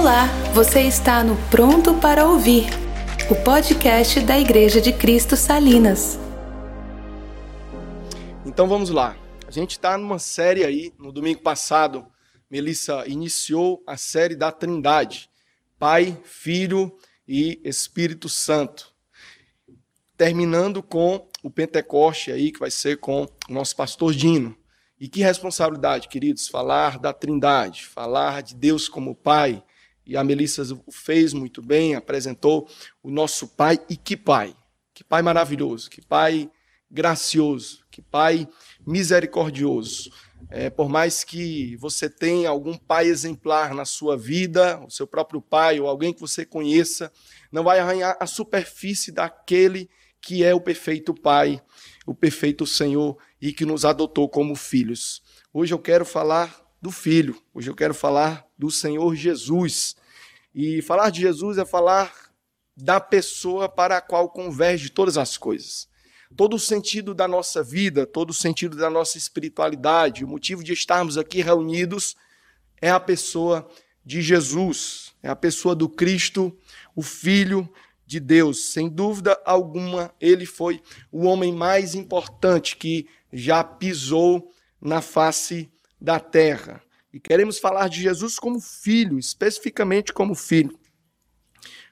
Olá, você está no Pronto para Ouvir, o podcast da Igreja de Cristo Salinas. Então vamos lá. A gente está numa série aí, no domingo passado, Melissa iniciou a série da Trindade: Pai, Filho e Espírito Santo. Terminando com o Pentecoste aí, que vai ser com o nosso pastor Dino. E que responsabilidade, queridos, falar da Trindade, falar de Deus como Pai. E a Melissa fez muito bem, apresentou o nosso Pai. E que Pai! Que Pai maravilhoso, que Pai gracioso, que Pai misericordioso. É, por mais que você tenha algum pai exemplar na sua vida, o seu próprio pai ou alguém que você conheça, não vai arranhar a superfície daquele que é o perfeito Pai, o perfeito Senhor e que nos adotou como filhos. Hoje eu quero falar do Filho, hoje eu quero falar do Senhor Jesus. E falar de Jesus é falar da pessoa para a qual converge todas as coisas. Todo o sentido da nossa vida, todo o sentido da nossa espiritualidade, o motivo de estarmos aqui reunidos é a pessoa de Jesus, é a pessoa do Cristo, o Filho de Deus. Sem dúvida alguma, ele foi o homem mais importante que já pisou na face da terra. E queremos falar de Jesus como filho, especificamente como filho.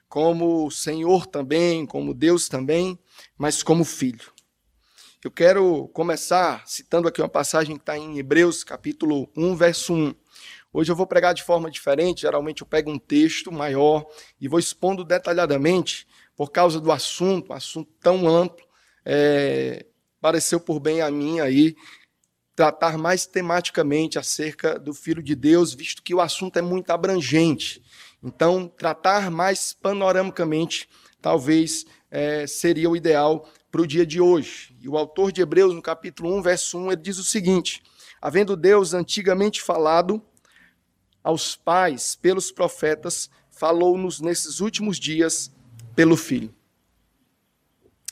Como Senhor também, como Deus também, mas como filho. Eu quero começar citando aqui uma passagem que está em Hebreus, capítulo 1, verso 1. Hoje eu vou pregar de forma diferente, geralmente eu pego um texto maior e vou expondo detalhadamente por causa do assunto, um assunto tão amplo, é, pareceu por bem a mim aí tratar mais tematicamente acerca do Filho de Deus, visto que o assunto é muito abrangente. Então, tratar mais panoramicamente talvez é, seria o ideal para o dia de hoje. E o autor de Hebreus, no capítulo 1, verso 1, ele diz o seguinte: Havendo Deus antigamente falado aos pais pelos profetas, falou-nos nesses últimos dias pelo Filho.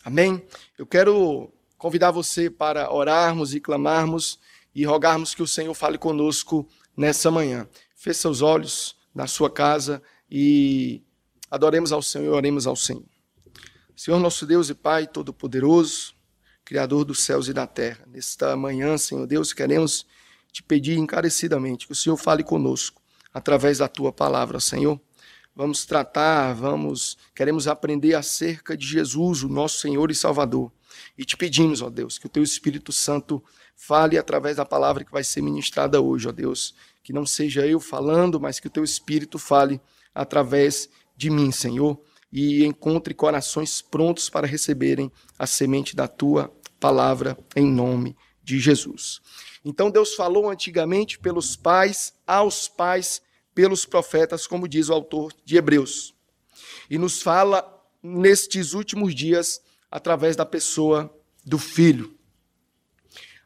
Amém? Eu quero convidar você para orarmos e clamarmos e rogarmos que o Senhor fale conosco nessa manhã. Feche seus olhos na sua casa e adoremos ao Senhor e oremos ao Senhor. Senhor nosso Deus e Pai Todo-Poderoso, Criador dos céus e da terra, nesta manhã, Senhor Deus, queremos te pedir encarecidamente que o Senhor fale conosco através da tua palavra, Senhor. Vamos tratar, vamos, queremos aprender acerca de Jesus, o nosso Senhor e Salvador. E te pedimos, ó Deus, que o teu Espírito Santo fale através da palavra que vai ser ministrada hoje, ó Deus. Que não seja eu falando, mas que o teu Espírito fale através de mim, Senhor, e encontre corações prontos para receberem a semente da tua palavra em nome de Jesus. Então Deus falou antigamente pelos pais aos pais pelos profetas, como diz o autor de Hebreus. E nos fala nestes últimos dias através da pessoa do Filho.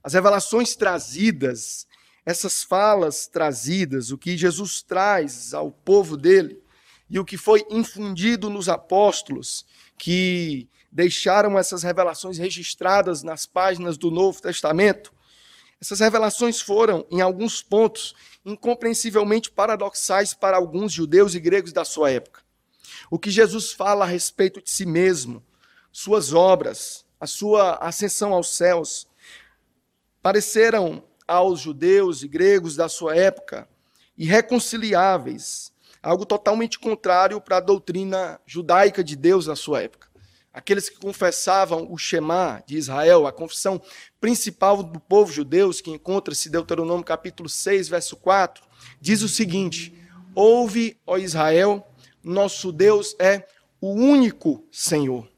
As revelações trazidas, essas falas trazidas, o que Jesus traz ao povo dele e o que foi infundido nos apóstolos que deixaram essas revelações registradas nas páginas do Novo Testamento, essas revelações foram, em alguns pontos, incompreensivelmente paradoxais para alguns judeus e gregos da sua época. O que Jesus fala a respeito de si mesmo, suas obras, a sua ascensão aos céus, pareceram aos judeus e gregos da sua época irreconciliáveis, algo totalmente contrário para a doutrina judaica de Deus na sua época aqueles que confessavam o Shema de Israel, a confissão principal do povo judeu, que encontra-se em Deuteronômio capítulo 6, verso 4, diz o seguinte: Ouve, ó Israel, nosso Deus é o único Senhor.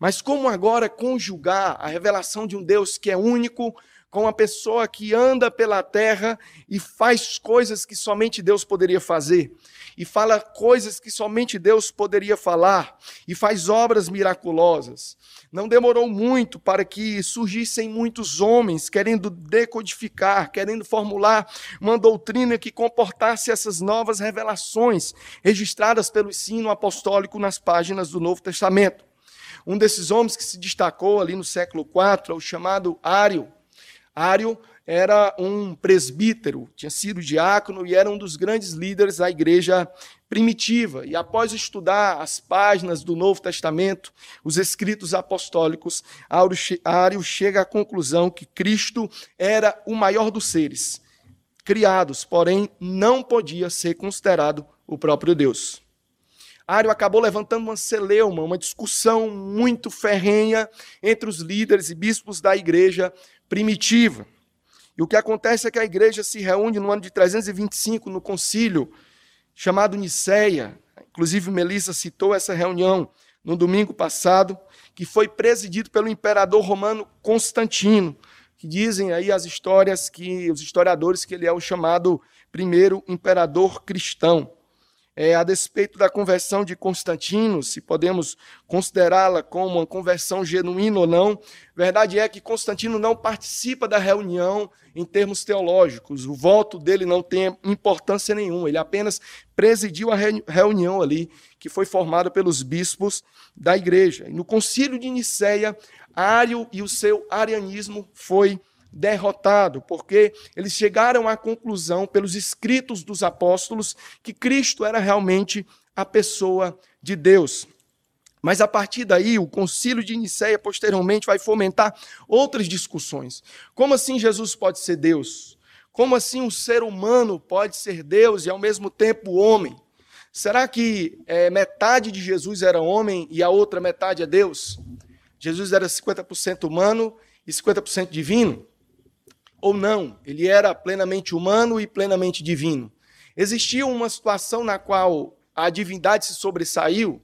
Mas como agora conjugar a revelação de um Deus que é único com uma pessoa que anda pela terra e faz coisas que somente Deus poderia fazer? e fala coisas que somente Deus poderia falar e faz obras miraculosas. Não demorou muito para que surgissem muitos homens querendo decodificar, querendo formular uma doutrina que comportasse essas novas revelações registradas pelo ensino apostólico nas páginas do Novo Testamento. Um desses homens que se destacou ali no século IV é o chamado Ário. Ário era um presbítero, tinha sido diácono e era um dos grandes líderes da igreja primitiva. E após estudar as páginas do Novo Testamento, os escritos apostólicos, Ário chega à conclusão que Cristo era o maior dos seres criados, porém não podia ser considerado o próprio Deus. Ário acabou levantando uma celeuma, uma discussão muito ferrenha entre os líderes e bispos da igreja primitiva. E o que acontece é que a igreja se reúne no ano de 325, no concílio chamado Niceia. Inclusive, Melissa citou essa reunião no domingo passado, que foi presidido pelo imperador romano Constantino, que dizem aí as histórias que os historiadores que ele é o chamado primeiro imperador cristão é, a despeito da conversão de Constantino, se podemos considerá-la como uma conversão genuína ou não, verdade é que Constantino não participa da reunião em termos teológicos. O voto dele não tem importância nenhuma, ele apenas presidiu a reunião ali, que foi formada pelos bispos da igreja. E no concílio de Nicéia, Ário e o seu arianismo foi derrotado, porque eles chegaram à conclusão, pelos escritos dos apóstolos, que Cristo era realmente a pessoa de Deus. Mas a partir daí, o concílio de Nicéia posteriormente vai fomentar outras discussões. Como assim Jesus pode ser Deus? Como assim um ser humano pode ser Deus e ao mesmo tempo homem? Será que é, metade de Jesus era homem e a outra metade é Deus? Jesus era 50% humano e 50% divino? Ou não, ele era plenamente humano e plenamente divino. Existia uma situação na qual a divindade se sobressaiu,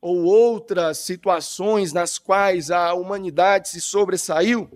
ou outras situações nas quais a humanidade se sobressaiu,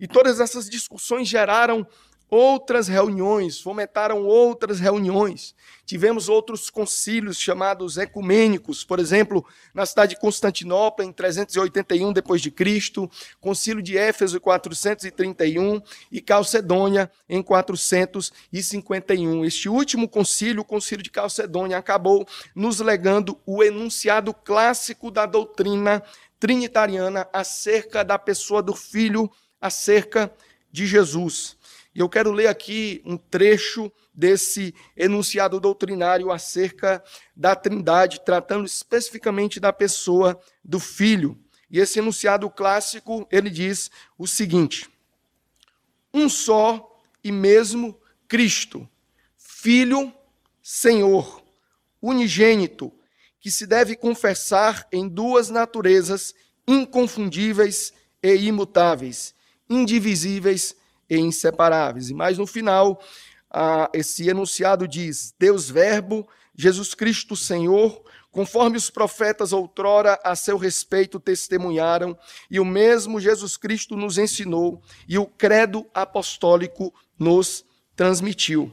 e todas essas discussões geraram outras reuniões, fomentaram outras reuniões. Tivemos outros concílios chamados ecumênicos, por exemplo, na cidade de Constantinopla em 381 depois de Cristo, concílio de Éfeso em 431 e Calcedônia em 451. Este último concílio, o concílio de Calcedônia, acabou nos legando o enunciado clássico da doutrina trinitariana acerca da pessoa do filho, acerca de Jesus. E eu quero ler aqui um trecho desse enunciado doutrinário acerca da Trindade, tratando especificamente da pessoa do Filho. E esse enunciado clássico, ele diz o seguinte: Um só e mesmo Cristo, Filho, Senhor, unigênito, que se deve confessar em duas naturezas inconfundíveis e imutáveis, indivisíveis e inseparáveis. E mais no final, ah, esse enunciado diz: Deus Verbo, Jesus Cristo Senhor, conforme os profetas outrora a seu respeito testemunharam, e o mesmo Jesus Cristo nos ensinou, e o credo apostólico nos transmitiu.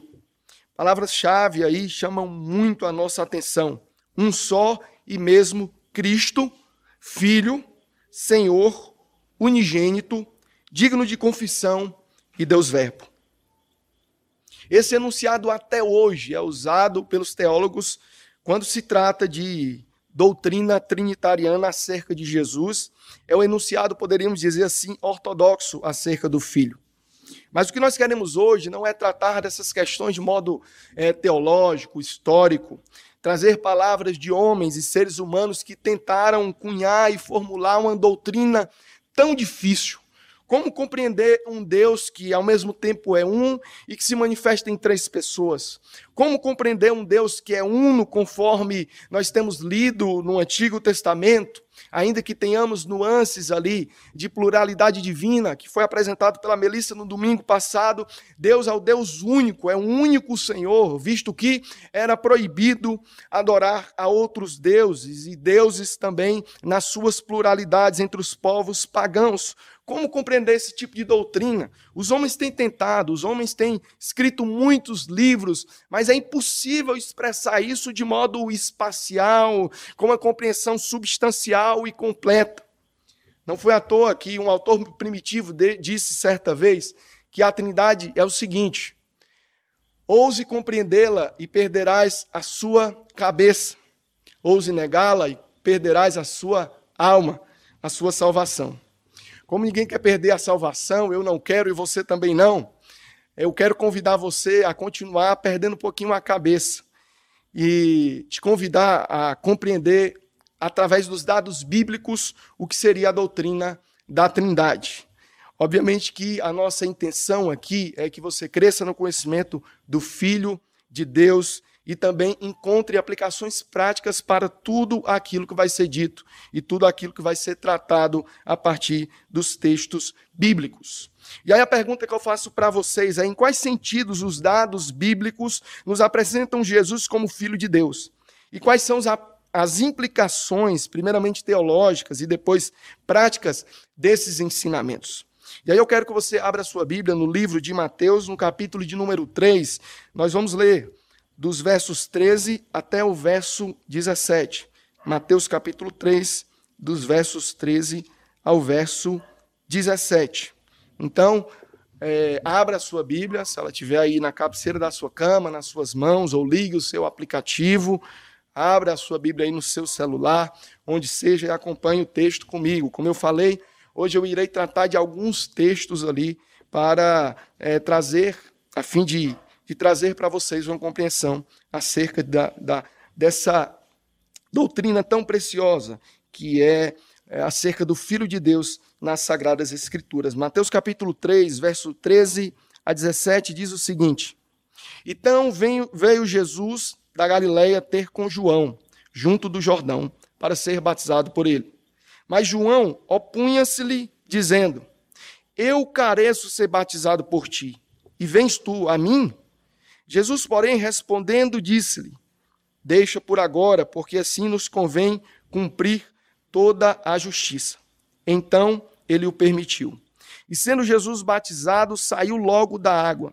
Palavras-chave aí chamam muito a nossa atenção. Um só e mesmo Cristo, Filho, Senhor, unigênito, digno de confissão, e Deus Verbo. Esse enunciado até hoje é usado pelos teólogos quando se trata de doutrina trinitariana acerca de Jesus. É o enunciado, poderíamos dizer assim, ortodoxo acerca do Filho. Mas o que nós queremos hoje não é tratar dessas questões de modo é, teológico, histórico, trazer palavras de homens e seres humanos que tentaram cunhar e formular uma doutrina tão difícil, como compreender um Deus que ao mesmo tempo é um e que se manifesta em três pessoas? Como compreender um Deus que é uno, conforme nós temos lido no Antigo Testamento, ainda que tenhamos nuances ali de pluralidade divina, que foi apresentado pela Melissa no domingo passado? Deus é o Deus único, é um único Senhor, visto que era proibido adorar a outros deuses e deuses também nas suas pluralidades entre os povos pagãos. Como compreender esse tipo de doutrina? Os homens têm tentado, os homens têm escrito muitos livros, mas é impossível expressar isso de modo espacial, com uma compreensão substancial e completa. Não foi à toa que um autor primitivo disse certa vez que a Trindade é o seguinte: ouse compreendê-la e perderás a sua cabeça, ouse negá-la e perderás a sua alma, a sua salvação. Como ninguém quer perder a salvação, eu não quero e você também não, eu quero convidar você a continuar perdendo um pouquinho a cabeça e te convidar a compreender, através dos dados bíblicos, o que seria a doutrina da Trindade. Obviamente que a nossa intenção aqui é que você cresça no conhecimento do Filho de Deus e também encontre aplicações práticas para tudo aquilo que vai ser dito e tudo aquilo que vai ser tratado a partir dos textos bíblicos. E aí a pergunta que eu faço para vocês é: em quais sentidos os dados bíblicos nos apresentam Jesus como Filho de Deus? E quais são as implicações, primeiramente teológicas e depois práticas, desses ensinamentos? E aí eu quero que você abra sua Bíblia no livro de Mateus, no capítulo de número 3. Nós vamos ler dos versos 13 até o verso 17. Mateus capítulo 3, dos versos 13 ao verso 17. Então, é, abra a sua Bíblia, se ela estiver aí na cabeceira da sua cama, nas suas mãos, ou ligue o seu aplicativo, abra a sua Bíblia aí no seu celular, onde seja, e acompanhe o texto comigo. Como eu falei, Hoje eu irei tratar de alguns textos ali para é, trazer, a fim de, de trazer para vocês uma compreensão acerca da, da, dessa doutrina tão preciosa que é, é acerca do Filho de Deus nas Sagradas Escrituras. Mateus capítulo 3, verso 13 a 17 diz o seguinte: Então veio, veio Jesus da Galileia ter com João, junto do Jordão, para ser batizado por ele. Mas João opunha-se-lhe, dizendo: Eu careço ser batizado por ti, e vens tu a mim? Jesus, porém, respondendo, disse-lhe: Deixa por agora, porque assim nos convém cumprir toda a justiça. Então ele o permitiu. E sendo Jesus batizado, saiu logo da água.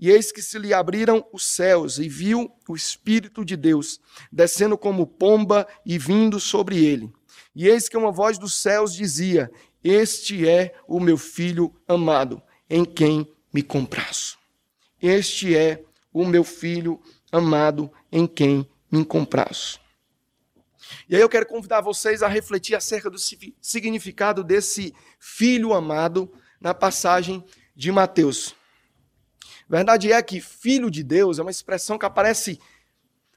E eis que se lhe abriram os céus, e viu o Espírito de Deus, descendo como pomba e vindo sobre ele. E eis que uma voz dos céus dizia: Este é o meu filho amado, em quem me compraço. Este é o meu filho amado, em quem me compraço. E aí eu quero convidar vocês a refletir acerca do significado desse filho amado na passagem de Mateus. Verdade é que filho de Deus é uma expressão que aparece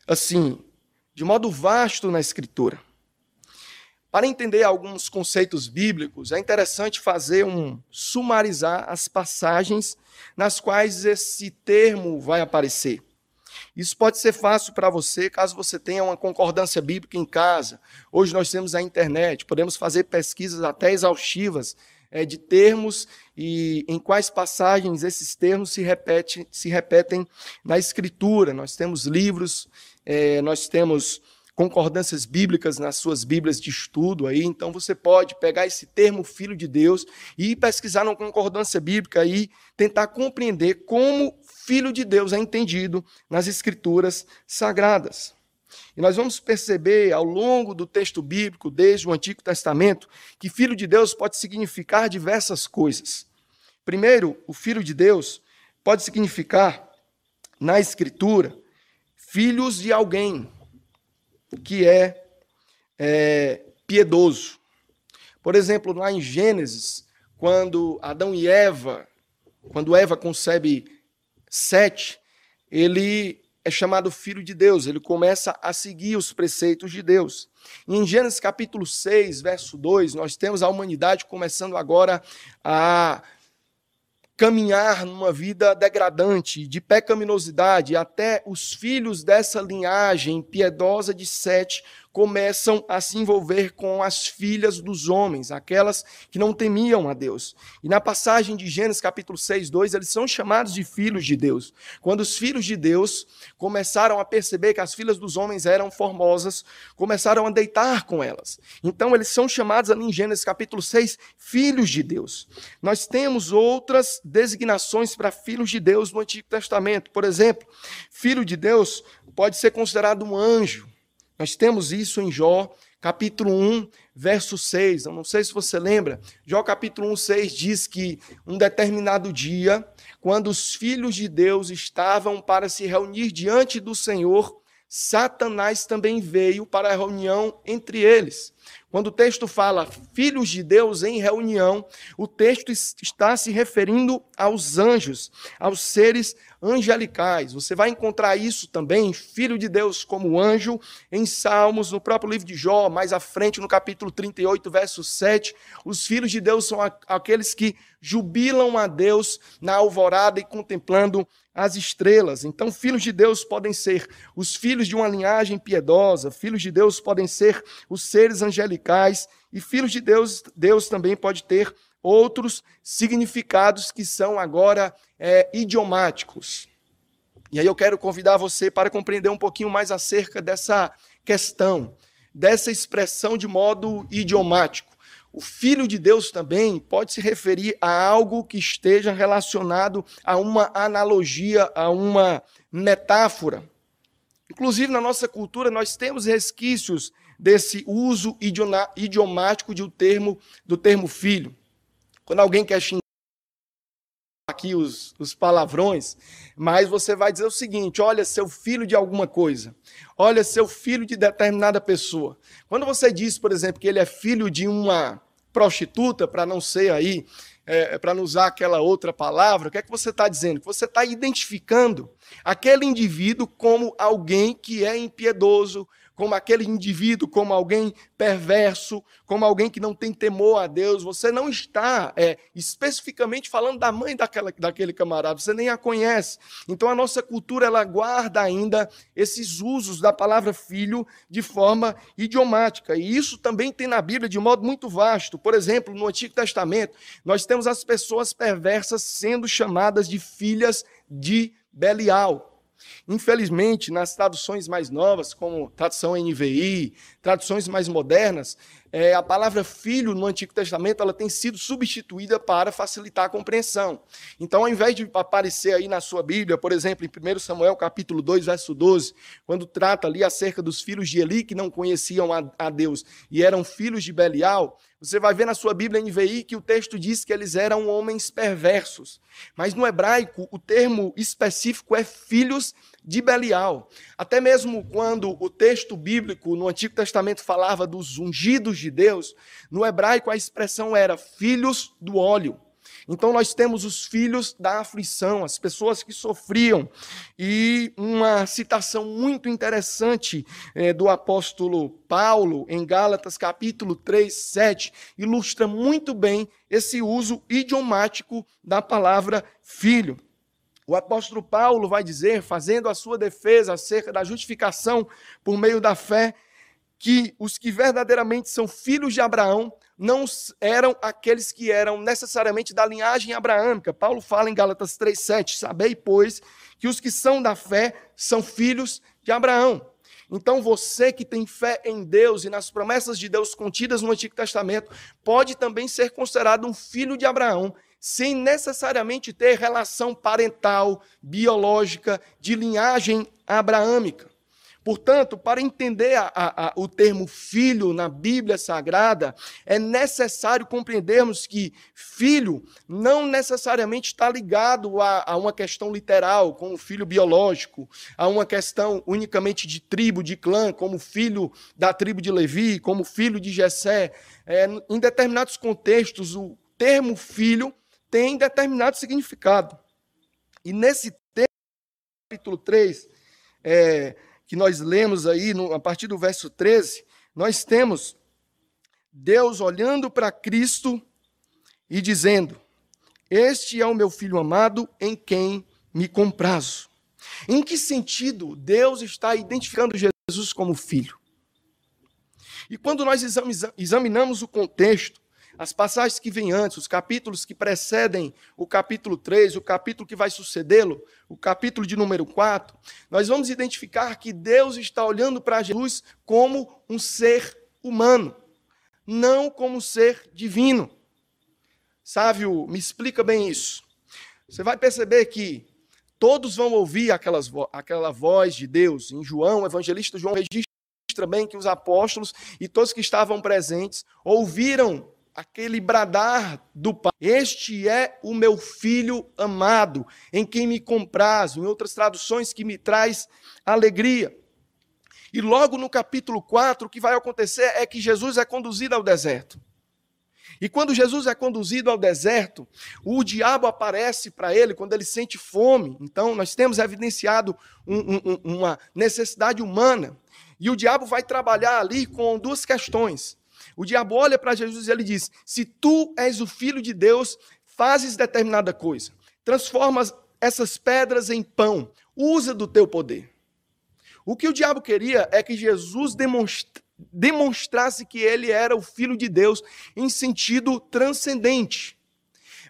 assim, de modo vasto na escritura. Para entender alguns conceitos bíblicos, é interessante fazer um sumarizar as passagens nas quais esse termo vai aparecer. Isso pode ser fácil para você caso você tenha uma concordância bíblica em casa. Hoje nós temos a internet, podemos fazer pesquisas até exaustivas é, de termos e em quais passagens esses termos se, repete, se repetem na Escritura. Nós temos livros, é, nós temos concordâncias bíblicas nas suas Bíblias de estudo aí, então você pode pegar esse termo filho de Deus e pesquisar numa concordância bíblica e tentar compreender como filho de Deus é entendido nas escrituras sagradas. E nós vamos perceber ao longo do texto bíblico, desde o Antigo Testamento, que filho de Deus pode significar diversas coisas. Primeiro, o filho de Deus pode significar, na Escritura, filhos de alguém, que é, é piedoso. Por exemplo, lá em Gênesis, quando Adão e Eva, quando Eva concebe Sete, ele é chamado filho de Deus, ele começa a seguir os preceitos de Deus. Em Gênesis capítulo 6, verso 2, nós temos a humanidade começando agora a caminhar numa vida degradante, de pecaminosidade, até os filhos dessa linhagem piedosa de Sete começam a se envolver com as filhas dos homens, aquelas que não temiam a Deus. E na passagem de Gênesis capítulo 6, 2, eles são chamados de filhos de Deus. Quando os filhos de Deus começaram a perceber que as filhas dos homens eram formosas, começaram a deitar com elas. Então eles são chamados ali em Gênesis capítulo 6, filhos de Deus. Nós temos outras designações para filhos de Deus no Antigo Testamento. Por exemplo, filho de Deus pode ser considerado um anjo, nós temos isso em Jó, capítulo 1, verso 6. Eu não sei se você lembra. Jó, capítulo 1, 6 diz que um determinado dia, quando os filhos de Deus estavam para se reunir diante do Senhor, Satanás também veio para a reunião entre eles. Quando o texto fala filhos de Deus em reunião, o texto está se referindo aos anjos, aos seres angelicais. Você vai encontrar isso também, filho de Deus como anjo, em Salmos, no próprio livro de Jó, mais à frente, no capítulo 38, verso 7. Os filhos de Deus são aqueles que jubilam a Deus na alvorada e contemplando as estrelas. Então, filhos de Deus podem ser os filhos de uma linhagem piedosa, filhos de Deus podem ser os seres angelicais, e filhos de Deus, Deus também pode ter outros significados que são agora é, idiomáticos. E aí eu quero convidar você para compreender um pouquinho mais acerca dessa questão, dessa expressão de modo idiomático. O Filho de Deus também pode se referir a algo que esteja relacionado a uma analogia, a uma metáfora. Inclusive, na nossa cultura, nós temos resquícios desse uso idiomático de um termo, do termo filho. Quando alguém quer xingar aqui os, os palavrões, mas você vai dizer o seguinte: olha, seu filho de alguma coisa, olha, seu filho de determinada pessoa. Quando você diz, por exemplo, que ele é filho de uma prostituta, para não ser aí, é, para não usar aquela outra palavra, o que é que você está dizendo? Você está identificando aquele indivíduo como alguém que é impiedoso, como aquele indivíduo, como alguém perverso, como alguém que não tem temor a Deus. Você não está é, especificamente falando da mãe daquela, daquele camarada, você nem a conhece. Então a nossa cultura ela guarda ainda esses usos da palavra filho de forma idiomática. E isso também tem na Bíblia de modo muito vasto. Por exemplo, no Antigo Testamento, nós temos as pessoas perversas sendo chamadas de filhas de Belial. Infelizmente, nas traduções mais novas, como tradução NVI, traduções mais modernas, é, a palavra filho no Antigo Testamento ela tem sido substituída para facilitar a compreensão. Então, ao invés de aparecer aí na sua Bíblia, por exemplo, em 1 Samuel capítulo 2, verso 12, quando trata ali acerca dos filhos de Eli que não conheciam a, a Deus e eram filhos de Belial, você vai ver na sua Bíblia NVI que o texto diz que eles eram homens perversos. Mas no hebraico, o termo específico é filhos de Belial. Até mesmo quando o texto bíblico no Antigo Testamento falava dos ungidos de Deus, no hebraico a expressão era filhos do óleo. Então nós temos os filhos da aflição, as pessoas que sofriam. E uma citação muito interessante é, do apóstolo Paulo, em Gálatas capítulo 3, 7, ilustra muito bem esse uso idiomático da palavra filho. O apóstolo Paulo vai dizer, fazendo a sua defesa acerca da justificação por meio da fé, que os que verdadeiramente são filhos de Abraão não eram aqueles que eram necessariamente da linhagem abraâmica. Paulo fala em Gálatas 3:7, sabei, pois, que os que são da fé são filhos de Abraão. Então você que tem fé em Deus e nas promessas de Deus contidas no Antigo Testamento, pode também ser considerado um filho de Abraão sem necessariamente ter relação parental, biológica, de linhagem abraâmica. Portanto, para entender a, a, o termo filho na Bíblia Sagrada, é necessário compreendermos que filho não necessariamente está ligado a, a, uma questão literal, como filho biológico, a uma questão unicamente de tribo, de clã, como filho da tribo de Levi, como filho de Jessé. É, em determinados contextos, o termo filho tem determinado significado. E nesse texto, capítulo 3, é, que nós lemos aí, no, a partir do verso 13, nós temos Deus olhando para Cristo e dizendo: Este é o meu filho amado em quem me comprazo. Em que sentido Deus está identificando Jesus como filho? E quando nós examinamos o contexto, as passagens que vêm antes, os capítulos que precedem o capítulo 3, o capítulo que vai sucedê-lo, o capítulo de número 4, nós vamos identificar que Deus está olhando para Jesus como um ser humano, não como um ser divino. Sávio, me explica bem isso. Você vai perceber que todos vão ouvir aquelas, aquela voz de Deus. Em João, o evangelista João registra bem que os apóstolos e todos que estavam presentes ouviram aquele bradar do Pai: Este é o meu filho amado, em quem me comprazo, em outras traduções que me traz alegria. E logo no capítulo 4, o que vai acontecer é que Jesus é conduzido ao deserto. E quando Jesus é conduzido ao deserto, o diabo aparece para ele quando ele sente fome. Então, nós temos evidenciado um, um, uma necessidade humana. E o diabo vai trabalhar ali com duas questões. O diabo olha para Jesus e ele diz: Se tu és o filho de Deus, fazes determinada coisa, transformas essas pedras em pão, usa do teu poder. O que o diabo queria é que Jesus demonstra, demonstrasse que ele era o filho de Deus em sentido transcendente.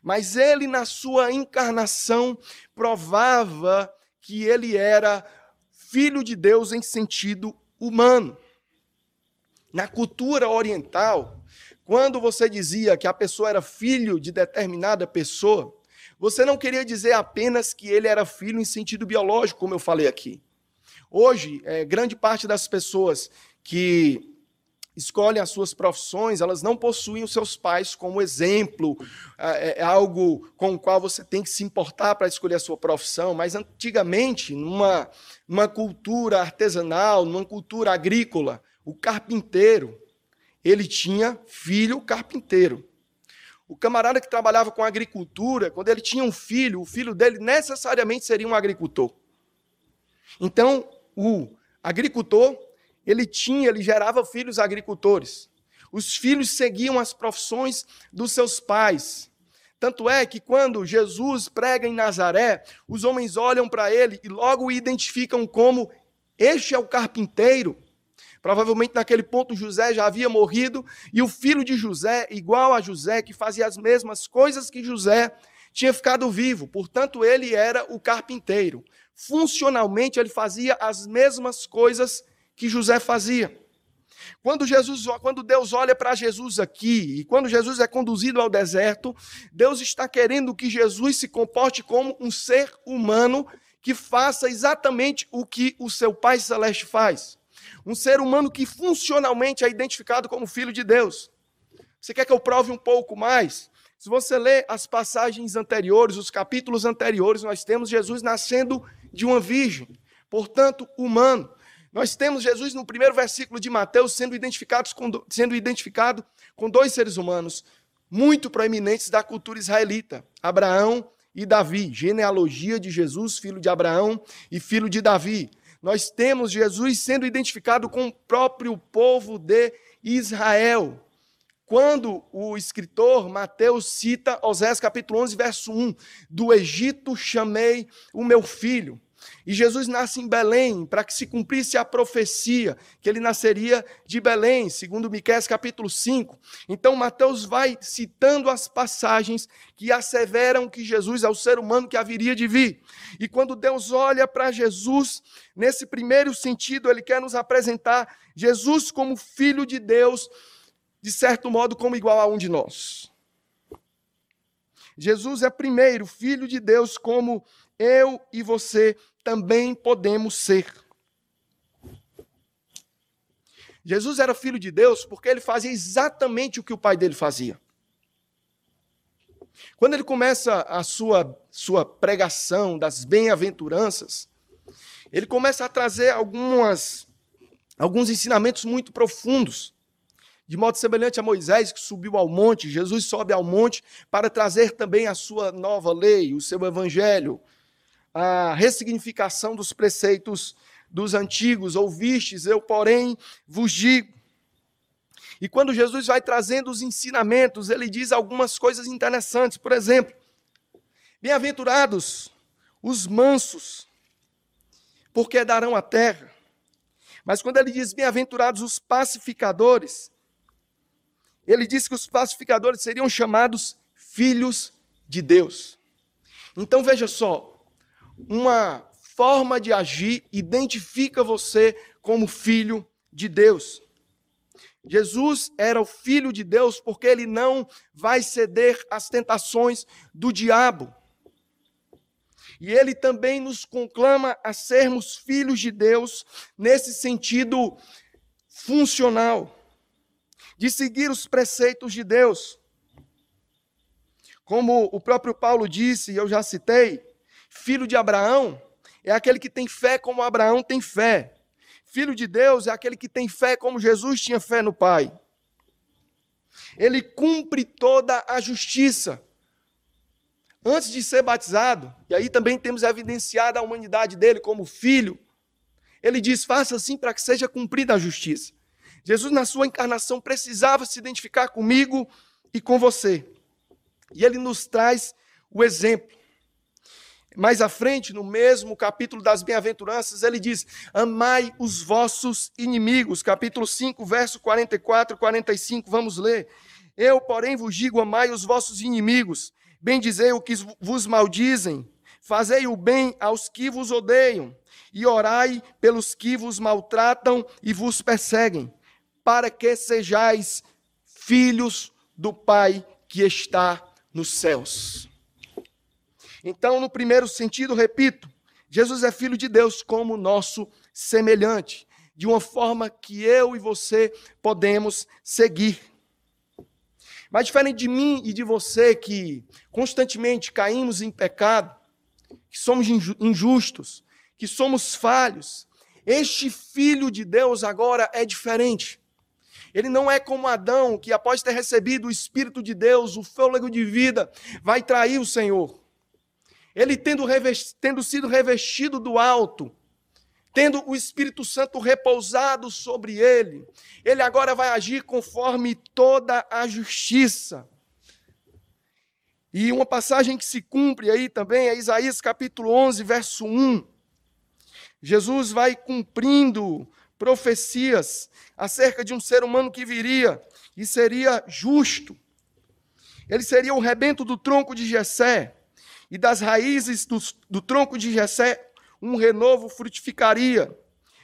Mas ele, na sua encarnação, provava que ele era filho de Deus em sentido humano. Na cultura oriental, quando você dizia que a pessoa era filho de determinada pessoa, você não queria dizer apenas que ele era filho em sentido biológico, como eu falei aqui. Hoje, é, grande parte das pessoas que escolhem as suas profissões, elas não possuem os seus pais como exemplo, é, é algo com o qual você tem que se importar para escolher a sua profissão, mas antigamente, numa, numa cultura artesanal, numa cultura agrícola, o carpinteiro, ele tinha filho carpinteiro. O camarada que trabalhava com agricultura, quando ele tinha um filho, o filho dele necessariamente seria um agricultor. Então, o agricultor ele tinha, ele gerava filhos agricultores. Os filhos seguiam as profissões dos seus pais. Tanto é que quando Jesus prega em Nazaré, os homens olham para ele e logo o identificam como este é o carpinteiro. Provavelmente naquele ponto José já havia morrido e o filho de José, igual a José, que fazia as mesmas coisas que José, tinha ficado vivo. Portanto, ele era o carpinteiro. Funcionalmente, ele fazia as mesmas coisas que José fazia. Quando Jesus, quando Deus olha para Jesus aqui, e quando Jesus é conduzido ao deserto, Deus está querendo que Jesus se comporte como um ser humano que faça exatamente o que o seu Pai celeste faz. Um ser humano que funcionalmente é identificado como filho de Deus. Você quer que eu prove um pouco mais? Se você ler as passagens anteriores, os capítulos anteriores, nós temos Jesus nascendo de uma virgem, portanto, humano. Nós temos Jesus no primeiro versículo de Mateus sendo, identificados com, sendo identificado com dois seres humanos muito proeminentes da cultura israelita: Abraão e Davi. Genealogia de Jesus, filho de Abraão e filho de Davi. Nós temos Jesus sendo identificado com o próprio povo de Israel. Quando o escritor Mateus cita Osés capítulo 11, verso 1, do Egito chamei o meu filho. E Jesus nasce em Belém para que se cumprisse a profecia que ele nasceria de Belém, segundo Miqueias capítulo 5. Então Mateus vai citando as passagens que asseveram que Jesus é o ser humano que haveria de vir. E quando Deus olha para Jesus, nesse primeiro sentido, ele quer nos apresentar Jesus como filho de Deus, de certo modo como igual a um de nós. Jesus é primeiro filho de Deus como eu e você também podemos ser. Jesus era filho de Deus porque ele fazia exatamente o que o pai dele fazia. Quando ele começa a sua, sua pregação das bem-aventuranças, ele começa a trazer algumas, alguns ensinamentos muito profundos. De modo semelhante a Moisés, que subiu ao monte, Jesus sobe ao monte para trazer também a sua nova lei, o seu evangelho, a ressignificação dos preceitos dos antigos. Ouvistes, eu, porém, vos digo. E quando Jesus vai trazendo os ensinamentos, ele diz algumas coisas interessantes. Por exemplo, bem-aventurados os mansos, porque darão a terra. Mas quando ele diz bem-aventurados os pacificadores, ele diz que os pacificadores seriam chamados filhos de Deus. Então veja só, uma forma de agir identifica você como filho de Deus. Jesus era o filho de Deus porque ele não vai ceder às tentações do diabo. E ele também nos conclama a sermos filhos de Deus nesse sentido funcional, de seguir os preceitos de Deus. Como o próprio Paulo disse, e eu já citei, Filho de Abraão é aquele que tem fé como Abraão tem fé. Filho de Deus é aquele que tem fé como Jesus tinha fé no Pai. Ele cumpre toda a justiça. Antes de ser batizado, e aí também temos evidenciado a humanidade dele como filho, ele diz: faça assim para que seja cumprida a justiça. Jesus, na sua encarnação, precisava se identificar comigo e com você. E ele nos traz o exemplo. Mais à frente, no mesmo capítulo das bem-aventuranças, ele diz: Amai os vossos inimigos. Capítulo 5, verso 44 e 45, vamos ler. Eu, porém, vos digo: amai os vossos inimigos, bendizei o que vos maldizem, fazei o bem aos que vos odeiam, e orai pelos que vos maltratam e vos perseguem, para que sejais filhos do Pai que está nos céus. Então, no primeiro sentido, repito, Jesus é filho de Deus como nosso semelhante, de uma forma que eu e você podemos seguir. Mas diferente de mim e de você que constantemente caímos em pecado, que somos injustos, que somos falhos, este filho de Deus agora é diferente. Ele não é como Adão, que após ter recebido o Espírito de Deus, o fôlego de vida, vai trair o Senhor. Ele tendo, tendo sido revestido do alto, tendo o Espírito Santo repousado sobre ele, ele agora vai agir conforme toda a justiça. E uma passagem que se cumpre aí também é Isaías capítulo 11, verso 1. Jesus vai cumprindo profecias acerca de um ser humano que viria e seria justo. Ele seria o rebento do tronco de Jessé e das raízes do, do tronco de Jessé um renovo frutificaria.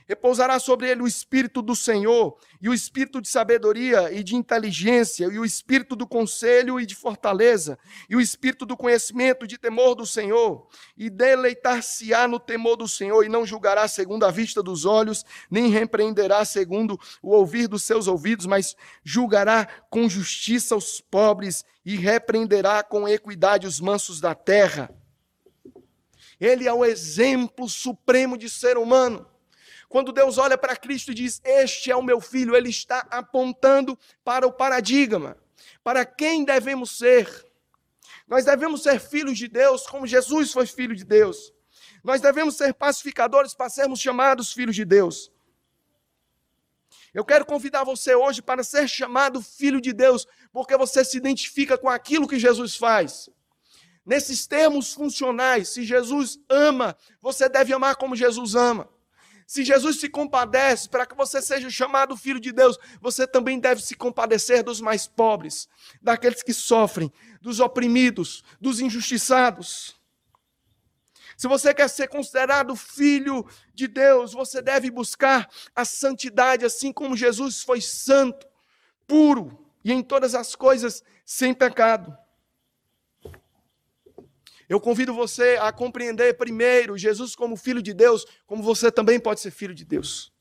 Repousará sobre ele o espírito do Senhor, e o espírito de sabedoria e de inteligência, e o espírito do conselho e de fortaleza, e o espírito do conhecimento e de temor do Senhor. E deleitar-se-á no temor do Senhor, e não julgará segundo a vista dos olhos, nem repreenderá segundo o ouvir dos seus ouvidos, mas julgará com justiça os pobres, e repreenderá com equidade os mansos da terra. Ele é o exemplo supremo de ser humano. Quando Deus olha para Cristo e diz: Este é o meu filho, ele está apontando para o paradigma, para quem devemos ser. Nós devemos ser filhos de Deus, como Jesus foi filho de Deus. Nós devemos ser pacificadores para sermos chamados filhos de Deus. Eu quero convidar você hoje para ser chamado filho de Deus, porque você se identifica com aquilo que Jesus faz. Nesses termos funcionais, se Jesus ama, você deve amar como Jesus ama. Se Jesus se compadece para que você seja chamado filho de Deus, você também deve se compadecer dos mais pobres, daqueles que sofrem, dos oprimidos, dos injustiçados. Se você quer ser considerado filho de Deus, você deve buscar a santidade, assim como Jesus foi santo, puro e em todas as coisas sem pecado. Eu convido você a compreender primeiro Jesus como filho de Deus, como você também pode ser filho de Deus.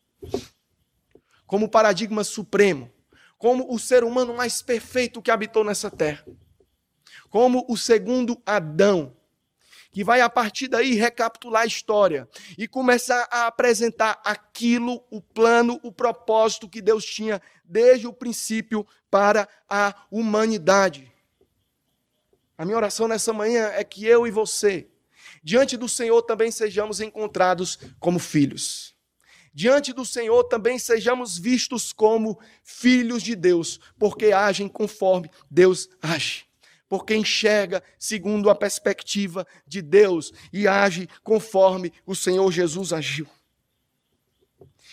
Como paradigma supremo, como o ser humano mais perfeito que habitou nessa terra. Como o segundo Adão, que vai a partir daí recapitular a história e começar a apresentar aquilo, o plano, o propósito que Deus tinha desde o princípio para a humanidade. A minha oração nessa manhã é que eu e você, diante do Senhor, também sejamos encontrados como filhos. Diante do Senhor também sejamos vistos como filhos de Deus, porque agem conforme Deus age. Porque enxerga segundo a perspectiva de Deus e age conforme o Senhor Jesus agiu.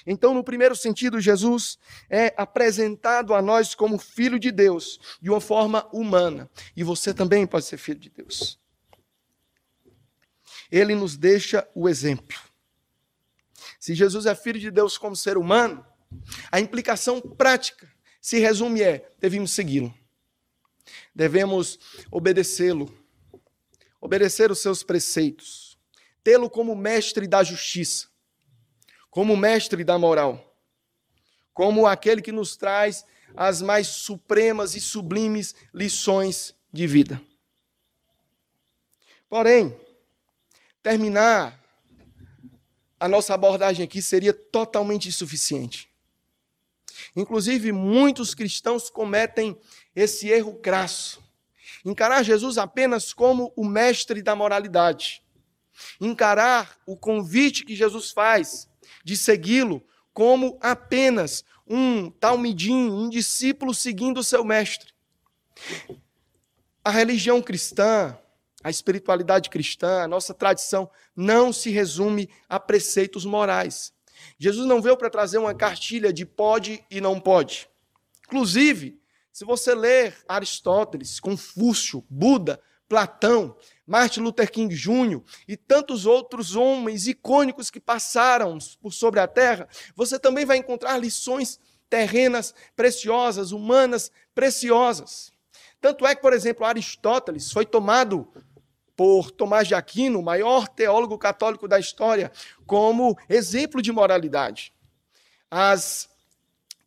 Então, no primeiro sentido, Jesus é apresentado a nós como filho de Deus, de uma forma humana. E você também pode ser filho de Deus. Ele nos deixa o exemplo. Se Jesus é filho de Deus como ser humano, a implicação prática se resume é: devemos segui-lo. Devemos obedecê-lo, obedecer os seus preceitos, tê-lo como mestre da justiça como mestre da moral, como aquele que nos traz as mais supremas e sublimes lições de vida. Porém, terminar a nossa abordagem aqui seria totalmente insuficiente. Inclusive, muitos cristãos cometem esse erro crasso. Encarar Jesus apenas como o mestre da moralidade. Encarar o convite que Jesus faz de segui-lo como apenas um talmidim, um discípulo seguindo o seu mestre. A religião cristã, a espiritualidade cristã, a nossa tradição não se resume a preceitos morais. Jesus não veio para trazer uma cartilha de pode e não pode. Inclusive, se você ler Aristóteles, Confúcio, Buda, Platão, Martin Luther King Jr. e tantos outros homens icônicos que passaram por sobre a terra, você também vai encontrar lições terrenas preciosas, humanas preciosas. Tanto é que, por exemplo, Aristóteles foi tomado por Tomás de Aquino, o maior teólogo católico da história, como exemplo de moralidade. As,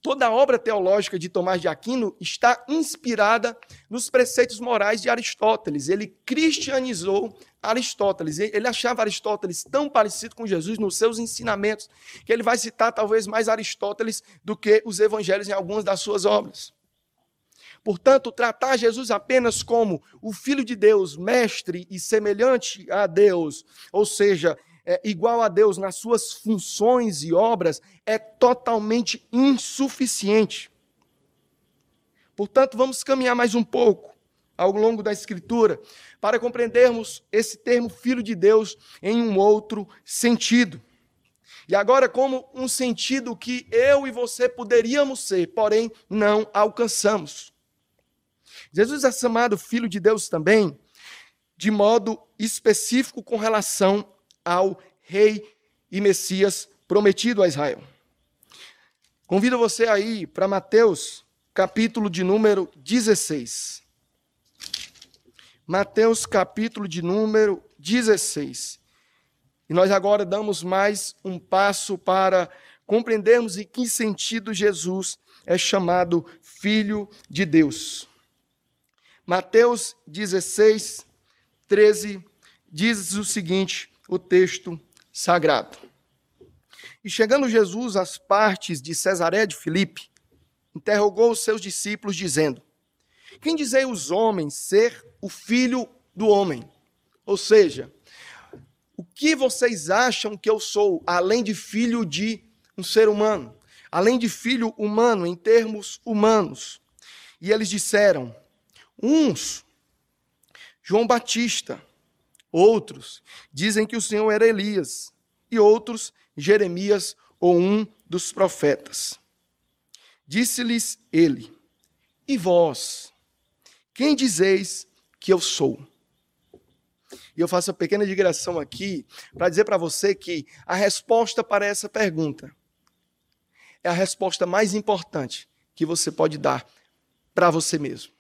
toda a obra teológica de Tomás de Aquino está inspirada nos preceitos morais de Aristóteles. Ele cristianizou Aristóteles. Ele achava Aristóteles tão parecido com Jesus nos seus ensinamentos que ele vai citar talvez mais Aristóteles do que os evangelhos em algumas das suas obras. Portanto, tratar Jesus apenas como o Filho de Deus, mestre e semelhante a Deus, ou seja, é, igual a Deus nas suas funções e obras, é totalmente insuficiente. Portanto, vamos caminhar mais um pouco ao longo da Escritura para compreendermos esse termo Filho de Deus em um outro sentido. E agora, como um sentido que eu e você poderíamos ser, porém não alcançamos. Jesus é chamado Filho de Deus também, de modo específico com relação ao Rei e Messias prometido a Israel. Convido você aí para Mateus, capítulo de número 16. Mateus, capítulo de número 16. E nós agora damos mais um passo para compreendermos em que sentido Jesus é chamado Filho de Deus. Mateus 16, 13, diz o seguinte: o texto sagrado. E chegando Jesus às partes de Cesaré de Filipe, interrogou os seus discípulos, dizendo: Quem dizem os homens ser o filho do homem? Ou seja, o que vocês acham que eu sou, além de filho de um ser humano? Além de filho humano, em termos humanos. E eles disseram: Uns, João Batista. Outros dizem que o Senhor era Elias. E outros, Jeremias ou um dos profetas. Disse-lhes ele: E vós, quem dizeis que eu sou? E eu faço uma pequena digressão aqui para dizer para você que a resposta para essa pergunta é a resposta mais importante que você pode dar para você mesmo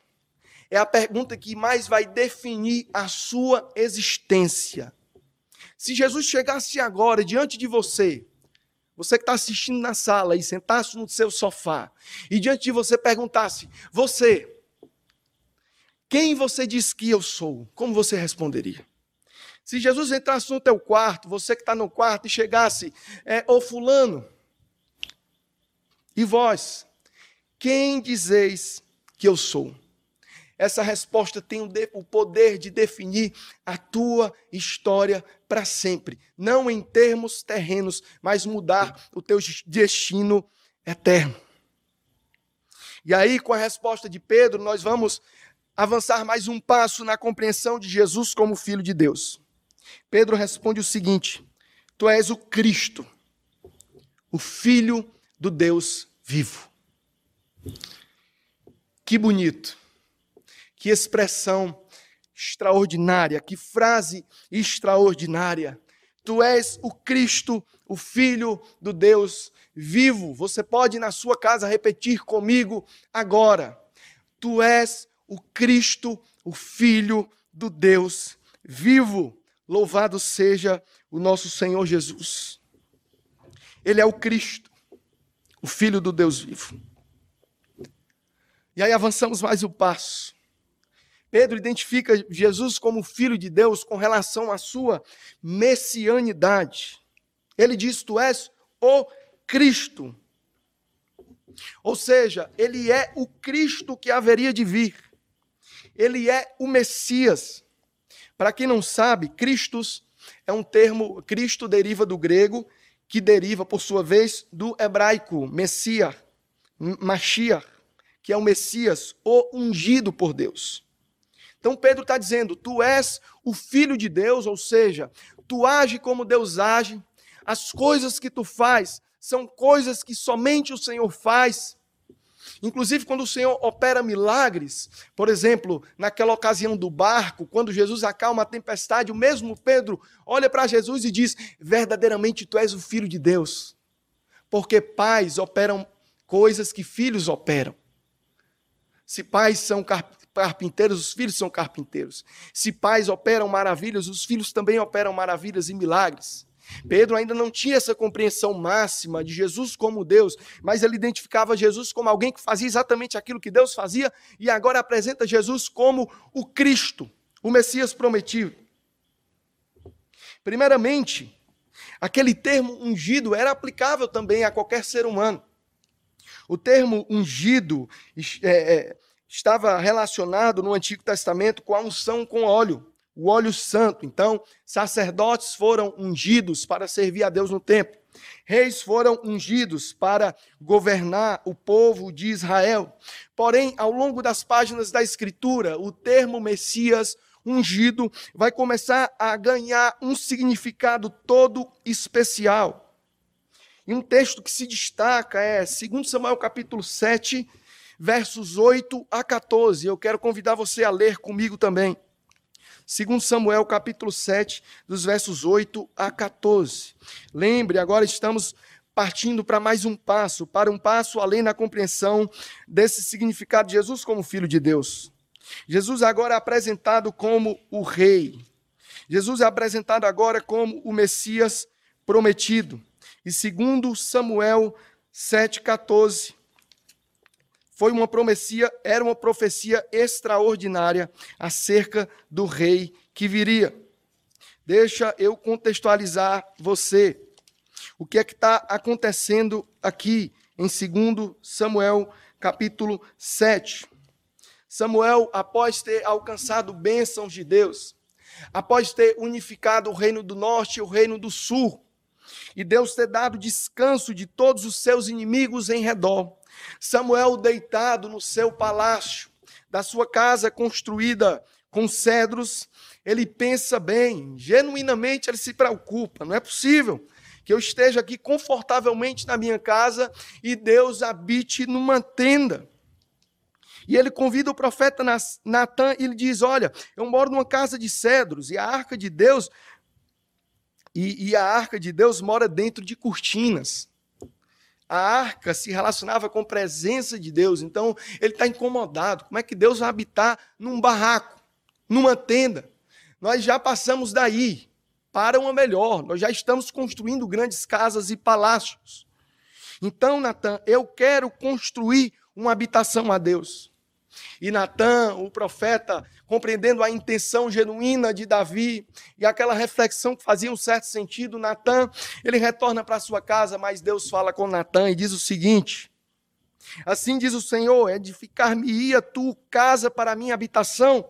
é a pergunta que mais vai definir a sua existência. Se Jesus chegasse agora diante de você, você que está assistindo na sala e sentasse no seu sofá, e diante de você perguntasse: Você, quem você diz que eu sou? Como você responderia? Se Jesus entrasse no teu quarto, você que está no quarto, e chegasse, é, ô fulano, e vós, quem dizeis que eu sou? Essa resposta tem o poder de definir a tua história para sempre. Não em termos terrenos, mas mudar o teu destino eterno. E aí, com a resposta de Pedro, nós vamos avançar mais um passo na compreensão de Jesus como Filho de Deus. Pedro responde o seguinte: Tu és o Cristo, o Filho do Deus vivo. Que bonito. Que expressão extraordinária, que frase extraordinária. Tu és o Cristo, o Filho do Deus vivo. Você pode na sua casa repetir comigo agora. Tu és o Cristo, o Filho do Deus vivo. Louvado seja o nosso Senhor Jesus. Ele é o Cristo, o Filho do Deus vivo. E aí avançamos mais um passo. Pedro identifica Jesus como filho de Deus com relação à sua messianidade. Ele diz: Tu és o Cristo. Ou seja, ele é o Cristo que haveria de vir. Ele é o Messias. Para quem não sabe, Cristos é um termo, Cristo deriva do grego, que deriva, por sua vez, do hebraico, Messias, Mashiach, que é o Messias, o ungido por Deus. Então Pedro está dizendo: Tu és o filho de Deus, ou seja, tu age como Deus age, as coisas que tu faz são coisas que somente o Senhor faz. Inclusive, quando o Senhor opera milagres, por exemplo, naquela ocasião do barco, quando Jesus acalma a tempestade, o mesmo Pedro olha para Jesus e diz: Verdadeiramente tu és o filho de Deus. Porque pais operam coisas que filhos operam. Se pais são carpinteiros, os filhos são carpinteiros. Se pais operam maravilhas, os filhos também operam maravilhas e milagres. Pedro ainda não tinha essa compreensão máxima de Jesus como Deus, mas ele identificava Jesus como alguém que fazia exatamente aquilo que Deus fazia e agora apresenta Jesus como o Cristo, o Messias prometido. Primeiramente, aquele termo ungido era aplicável também a qualquer ser humano. O termo ungido é, é, estava relacionado no Antigo Testamento com a unção com óleo o óleo santo. Então, sacerdotes foram ungidos para servir a Deus no templo. Reis foram ungidos para governar o povo de Israel. Porém, ao longo das páginas da Escritura, o termo Messias ungido vai começar a ganhar um significado todo especial. E um texto que se destaca é 2 Samuel capítulo 7, versos 8 a 14. Eu quero convidar você a ler comigo também. Segundo Samuel, capítulo 7, dos versos 8 a 14. Lembre, agora estamos partindo para mais um passo, para um passo além da compreensão desse significado de Jesus como filho de Deus. Jesus agora é apresentado como o rei. Jesus é apresentado agora como o Messias prometido. E segundo Samuel 7:14, foi uma profecia, era uma profecia extraordinária acerca do rei que viria. Deixa eu contextualizar você. O que é que está acontecendo aqui em 2 Samuel, capítulo 7? Samuel, após ter alcançado bênçãos de Deus, após ter unificado o reino do norte e o reino do sul, e Deus ter dado descanso de todos os seus inimigos em redor, Samuel, deitado no seu palácio, da sua casa construída com cedros, ele pensa bem, genuinamente ele se preocupa. Não é possível que eu esteja aqui confortavelmente na minha casa e Deus habite numa tenda. E ele convida o profeta Natan e ele diz: Olha, eu moro numa casa de cedros e a arca de Deus. E, e a arca de Deus mora dentro de cortinas a arca se relacionava com a presença de Deus. Então, ele está incomodado. Como é que Deus vai habitar num barraco, numa tenda? Nós já passamos daí para uma melhor. Nós já estamos construindo grandes casas e palácios. Então, Natan, eu quero construir uma habitação a Deus. E Natan, o profeta, compreendendo a intenção genuína de Davi e aquela reflexão que fazia um certo sentido, Natan, ele retorna para sua casa, mas Deus fala com Natan e diz o seguinte: Assim diz o Senhor: edificar-me-ia tu casa para minha habitação,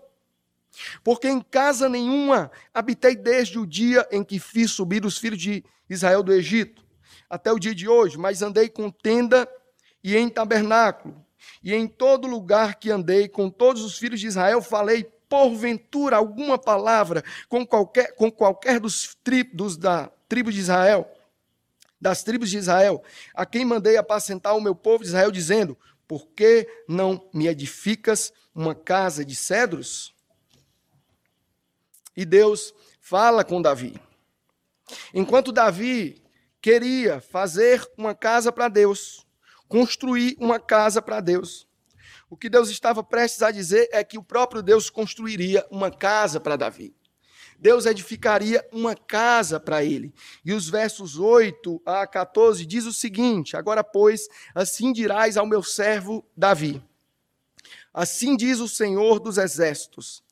porque em casa nenhuma habitei desde o dia em que fiz subir os filhos de Israel do Egito, até o dia de hoje, mas andei com tenda e em tabernáculo e em todo lugar que andei com todos os filhos de Israel, falei porventura alguma palavra com qualquer, com qualquer dos, tribos da tribo de Israel, das tribos de Israel, a quem mandei apacentar o meu povo de Israel, dizendo: Por que não me edificas uma casa de cedros? E Deus fala com Davi. Enquanto Davi queria fazer uma casa para Deus, construir uma casa para Deus. O que Deus estava prestes a dizer é que o próprio Deus construiria uma casa para Davi. Deus edificaria uma casa para ele. E os versos 8 a 14 diz o seguinte: Agora, pois, assim dirás ao meu servo Davi: Assim diz o Senhor dos exércitos: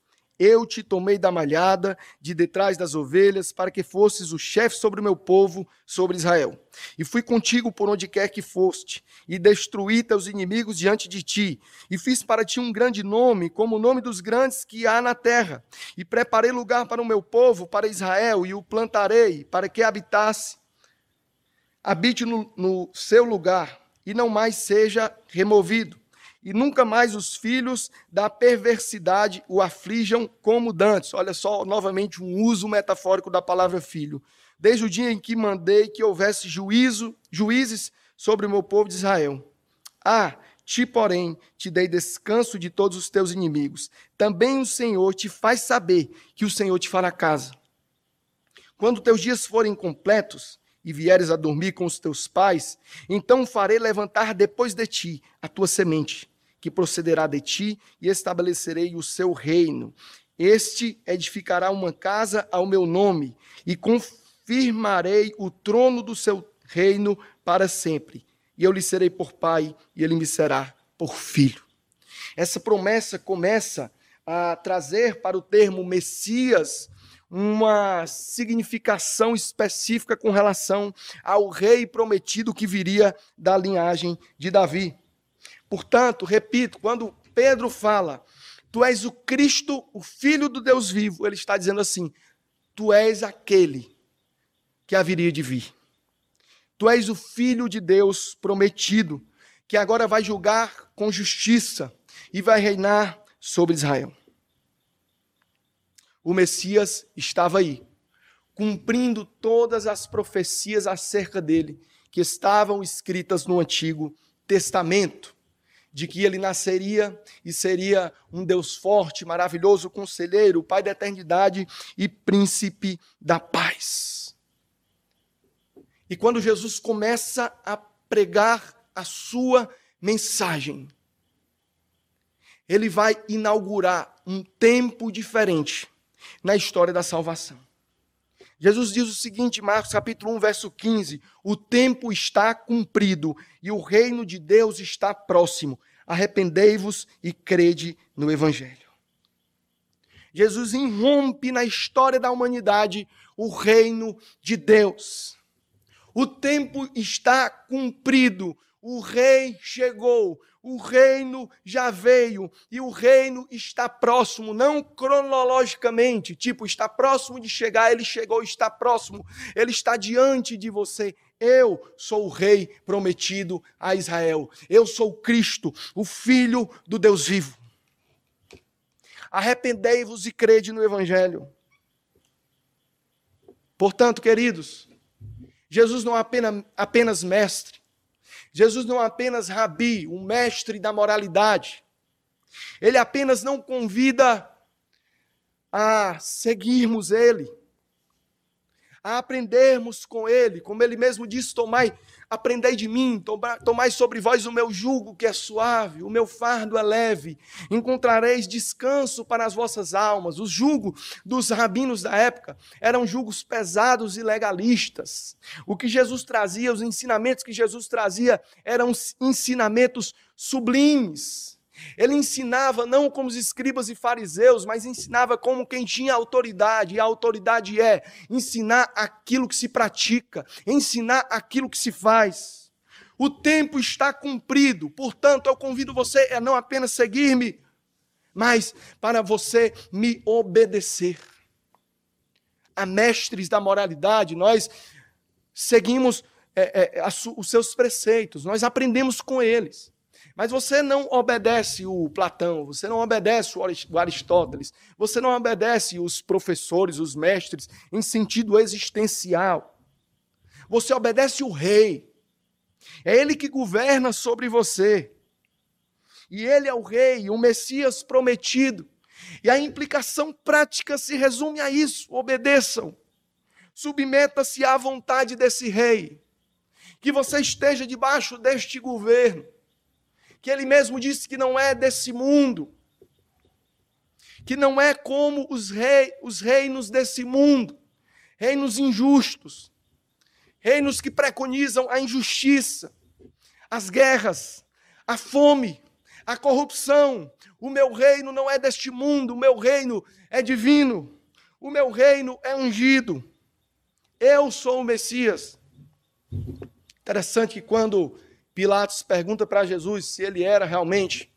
Eu te tomei da malhada, de detrás das ovelhas, para que fosses o chefe sobre o meu povo, sobre Israel. E fui contigo por onde quer que foste, e destruí teus inimigos diante de ti, e fiz para ti um grande nome, como o nome dos grandes que há na terra. E preparei lugar para o meu povo, para Israel, e o plantarei, para que habitasse, habite no, no seu lugar, e não mais seja removido e nunca mais os filhos da perversidade o aflijam como dantes. Olha só, novamente, um uso metafórico da palavra filho. Desde o dia em que mandei que houvesse juízo, juízes sobre o meu povo de Israel. Ah, ti, porém, te dei descanso de todos os teus inimigos. Também o Senhor te faz saber que o Senhor te fará casa. Quando teus dias forem completos, e vieres a dormir com os teus pais, então farei levantar depois de ti a tua semente, que procederá de ti, e estabelecerei o seu reino. Este edificará uma casa ao meu nome, e confirmarei o trono do seu reino para sempre. E eu lhe serei por pai, e ele me será por filho. Essa promessa começa a trazer para o termo Messias uma significação específica com relação ao rei prometido que viria da linhagem de Davi. Portanto, repito, quando Pedro fala, tu és o Cristo, o Filho do Deus vivo, ele está dizendo assim: tu és aquele que haveria de vir. Tu és o Filho de Deus prometido, que agora vai julgar com justiça e vai reinar sobre Israel. O Messias estava aí, cumprindo todas as profecias acerca dele que estavam escritas no Antigo Testamento de que ele nasceria e seria um Deus forte, maravilhoso, conselheiro, Pai da eternidade e príncipe da paz. E quando Jesus começa a pregar a sua mensagem, ele vai inaugurar um tempo diferente na história da salvação. Jesus diz o seguinte, Marcos capítulo 1, verso 15: O tempo está cumprido e o reino de Deus está próximo. Arrependei-vos e crede no evangelho. Jesus irrompe na história da humanidade o reino de Deus. O tempo está cumprido, o rei chegou, o reino já veio e o reino está próximo, não cronologicamente, tipo, está próximo de chegar, ele chegou, está próximo, ele está diante de você. Eu sou o rei prometido a Israel. Eu sou Cristo, o filho do Deus vivo. Arrependei-vos e crede no evangelho. Portanto, queridos, Jesus não é apenas, apenas mestre, Jesus não é apenas rabi, um mestre da moralidade. Ele apenas não convida a seguirmos ele, a aprendermos com ele, como ele mesmo disse: Tomai, aprendei de mim, tomai sobre vós o meu jugo que é suave, o meu fardo é leve, encontrareis descanso para as vossas almas. O jugo dos rabinos da época eram jugos pesados e legalistas. O que Jesus trazia, os ensinamentos que Jesus trazia, eram ensinamentos sublimes ele ensinava não como os escribas e fariseus, mas ensinava como quem tinha autoridade, e a autoridade é ensinar aquilo que se pratica, ensinar aquilo que se faz. O tempo está cumprido, portanto, eu convido você a não apenas seguir-me, mas para você me obedecer. A mestres da moralidade, nós seguimos é, é, os seus preceitos, nós aprendemos com eles. Mas você não obedece o Platão, você não obedece o Aristóteles, você não obedece os professores, os mestres, em sentido existencial. Você obedece o rei. É ele que governa sobre você. E ele é o rei, o Messias prometido. E a implicação prática se resume a isso: obedeçam. Submeta-se à vontade desse rei. Que você esteja debaixo deste governo que ele mesmo disse que não é desse mundo, que não é como os, rei, os reinos desse mundo, reinos injustos, reinos que preconizam a injustiça, as guerras, a fome, a corrupção. O meu reino não é deste mundo, o meu reino é divino. O meu reino é ungido. Eu sou o Messias. Interessante que quando Pilatos pergunta para Jesus se ele era realmente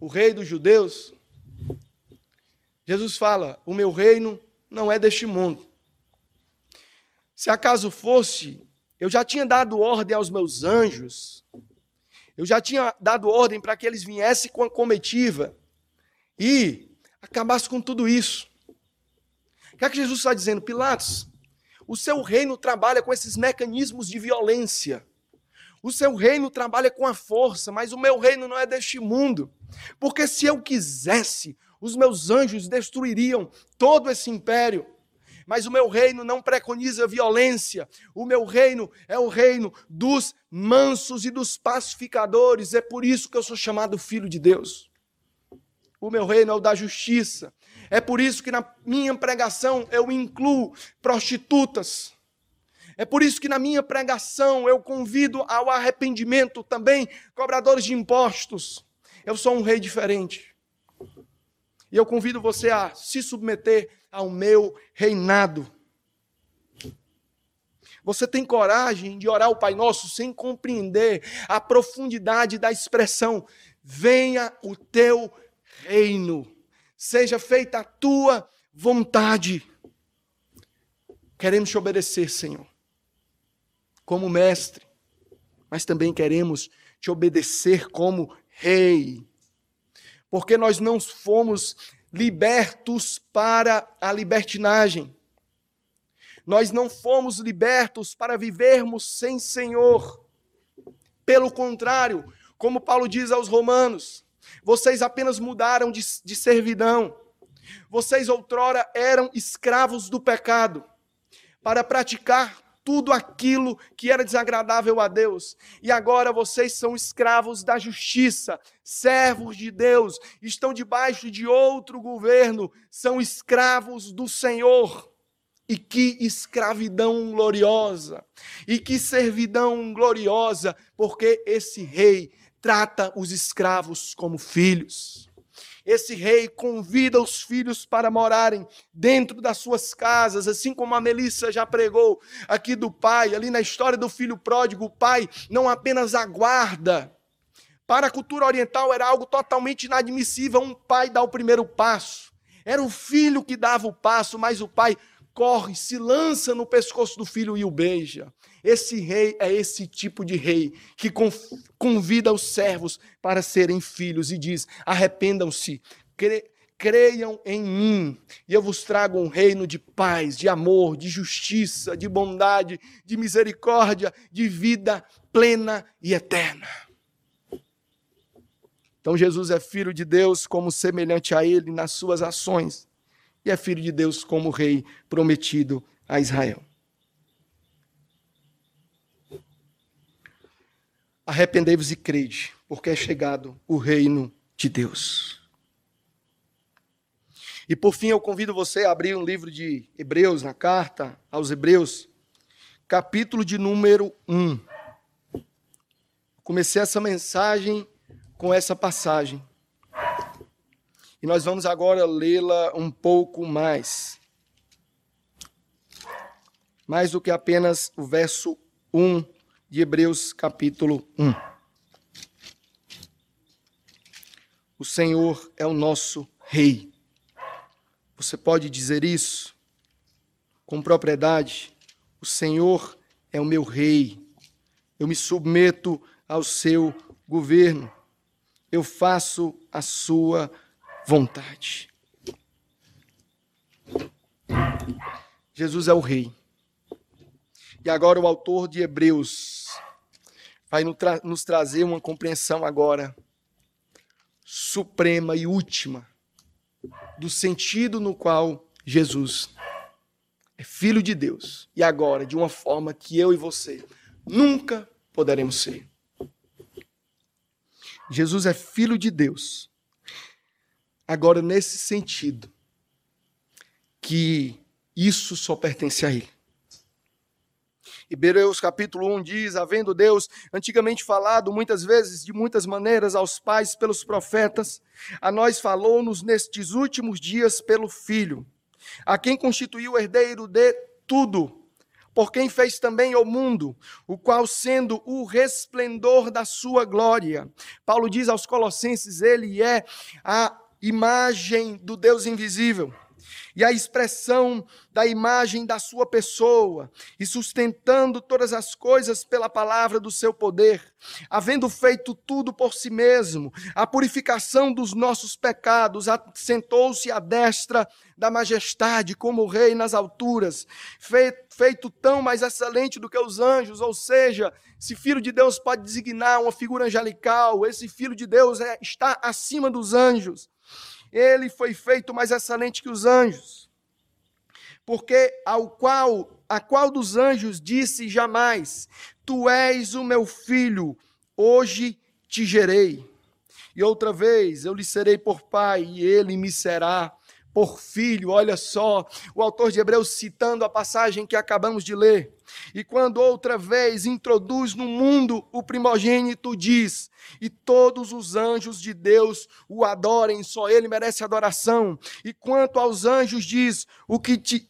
o rei dos judeus, Jesus fala: O meu reino não é deste mundo. Se acaso fosse, eu já tinha dado ordem aos meus anjos, eu já tinha dado ordem para que eles viessem com a comitiva e acabasse com tudo isso. O que é que Jesus está dizendo? Pilatos, o seu reino trabalha com esses mecanismos de violência. O seu reino trabalha com a força, mas o meu reino não é deste mundo. Porque se eu quisesse, os meus anjos destruiriam todo esse império. Mas o meu reino não preconiza violência. O meu reino é o reino dos mansos e dos pacificadores. É por isso que eu sou chamado filho de Deus. O meu reino é o da justiça. É por isso que na minha pregação eu incluo prostitutas. É por isso que na minha pregação eu convido ao arrependimento também cobradores de impostos. Eu sou um rei diferente. E eu convido você a se submeter ao meu reinado. Você tem coragem de orar o Pai Nosso sem compreender a profundidade da expressão: venha o teu reino seja feita a tua vontade. Queremos te obedecer, Senhor, como mestre, mas também queremos te obedecer como rei, porque nós não fomos libertos para a libertinagem. Nós não fomos libertos para vivermos sem Senhor. Pelo contrário, como Paulo diz aos Romanos, vocês apenas mudaram de, de servidão. Vocês outrora eram escravos do pecado para praticar tudo aquilo que era desagradável a Deus. E agora vocês são escravos da justiça, servos de Deus, estão debaixo de outro governo, são escravos do Senhor. E que escravidão gloriosa, e que servidão gloriosa, porque esse rei trata os escravos como filhos. Esse rei convida os filhos para morarem dentro das suas casas, assim como a Melissa já pregou aqui do pai, ali na história do filho pródigo, o pai não apenas aguarda. Para a cultura oriental era algo totalmente inadmissível um pai dar o primeiro passo. Era o filho que dava o passo, mas o pai corre, se lança no pescoço do filho e o beija. Esse rei é esse tipo de rei que convida os servos para serem filhos e diz: arrependam-se, creiam em mim, e eu vos trago um reino de paz, de amor, de justiça, de bondade, de misericórdia, de vida plena e eterna. Então Jesus é filho de Deus como semelhante a ele nas suas ações, e é filho de Deus como rei prometido a Israel. Arrependei-vos e crede, porque é chegado o reino de Deus. E por fim, eu convido você a abrir um livro de Hebreus, na carta aos Hebreus, capítulo de número 1. Comecei essa mensagem com essa passagem. E nós vamos agora lê-la um pouco mais. Mais do que apenas o verso 1 de Hebreus capítulo 1. O Senhor é o nosso Rei. Você pode dizer isso com propriedade? O Senhor é o meu Rei. Eu me submeto ao seu governo. Eu faço a sua vontade. Jesus é o Rei. E agora o autor de Hebreus vai nos trazer uma compreensão agora suprema e última do sentido no qual Jesus é filho de Deus e agora de uma forma que eu e você nunca poderemos ser. Jesus é filho de Deus. Agora nesse sentido que isso só pertence a ele. Hebreus capítulo 1 diz: Havendo Deus antigamente falado muitas vezes, de muitas maneiras, aos pais pelos profetas, a nós falou-nos nestes últimos dias pelo Filho, a quem constituiu herdeiro de tudo por quem fez também o mundo, o qual, sendo o resplendor da sua glória, Paulo diz aos Colossenses, ele é a imagem do Deus invisível e a expressão da imagem da sua pessoa, e sustentando todas as coisas pela palavra do seu poder, havendo feito tudo por si mesmo, a purificação dos nossos pecados, assentou-se à destra da majestade como rei nas alturas, feito tão mais excelente do que os anjos, ou seja, se filho de Deus pode designar uma figura angelical, esse filho de Deus é, está acima dos anjos ele foi feito mais excelente que os anjos. Porque ao qual, a qual dos anjos disse jamais: Tu és o meu filho, hoje te gerei. E outra vez eu lhe serei por pai, e ele me será por filho. Olha só, o autor de Hebreus citando a passagem que acabamos de ler. E quando outra vez introduz no mundo o primogênito, diz: E todos os anjos de Deus o adorem, só ele merece adoração. E quanto aos anjos, diz: O que te,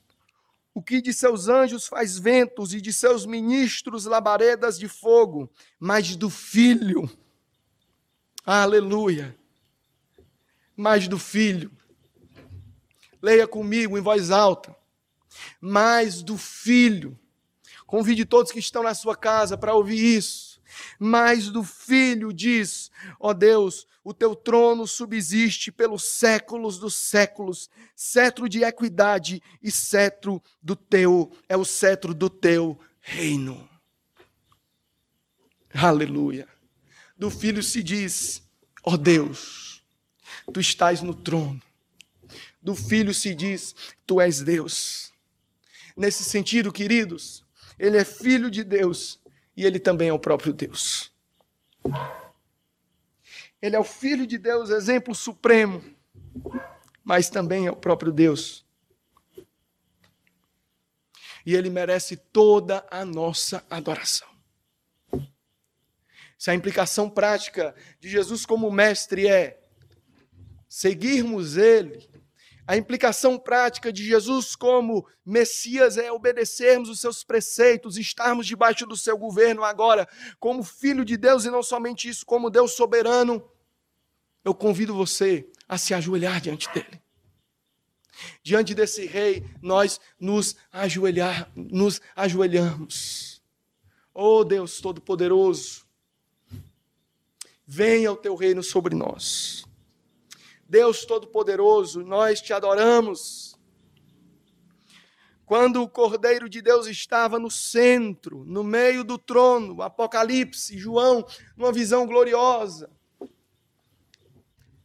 o que de seus anjos faz ventos e de seus ministros labaredas de fogo, mas do filho. Aleluia. Mas do filho Leia comigo em voz alta. Mais do Filho. Convide todos que estão na sua casa para ouvir isso. Mais do Filho diz: Ó oh Deus, o teu trono subsiste pelos séculos dos séculos, cetro de equidade e cetro do teu, é o cetro do teu reino. Aleluia. Do Filho se diz: Ó oh Deus, tu estás no trono do Filho se diz: Tu és Deus. Nesse sentido, queridos, ele é filho de Deus e ele também é o próprio Deus. Ele é o filho de Deus, exemplo supremo, mas também é o próprio Deus. E ele merece toda a nossa adoração. Se a implicação prática de Jesus como mestre é seguirmos ele, a implicação prática de Jesus como Messias é obedecermos os seus preceitos, estarmos debaixo do seu governo agora, como filho de Deus e não somente isso, como Deus soberano. Eu convido você a se ajoelhar diante dele. Diante desse rei, nós nos ajoelhar, nos ajoelhamos. Oh Deus Todo-Poderoso, venha o teu reino sobre nós. Deus Todo-Poderoso, nós te adoramos. Quando o Cordeiro de Deus estava no centro, no meio do trono, Apocalipse, João, numa visão gloriosa,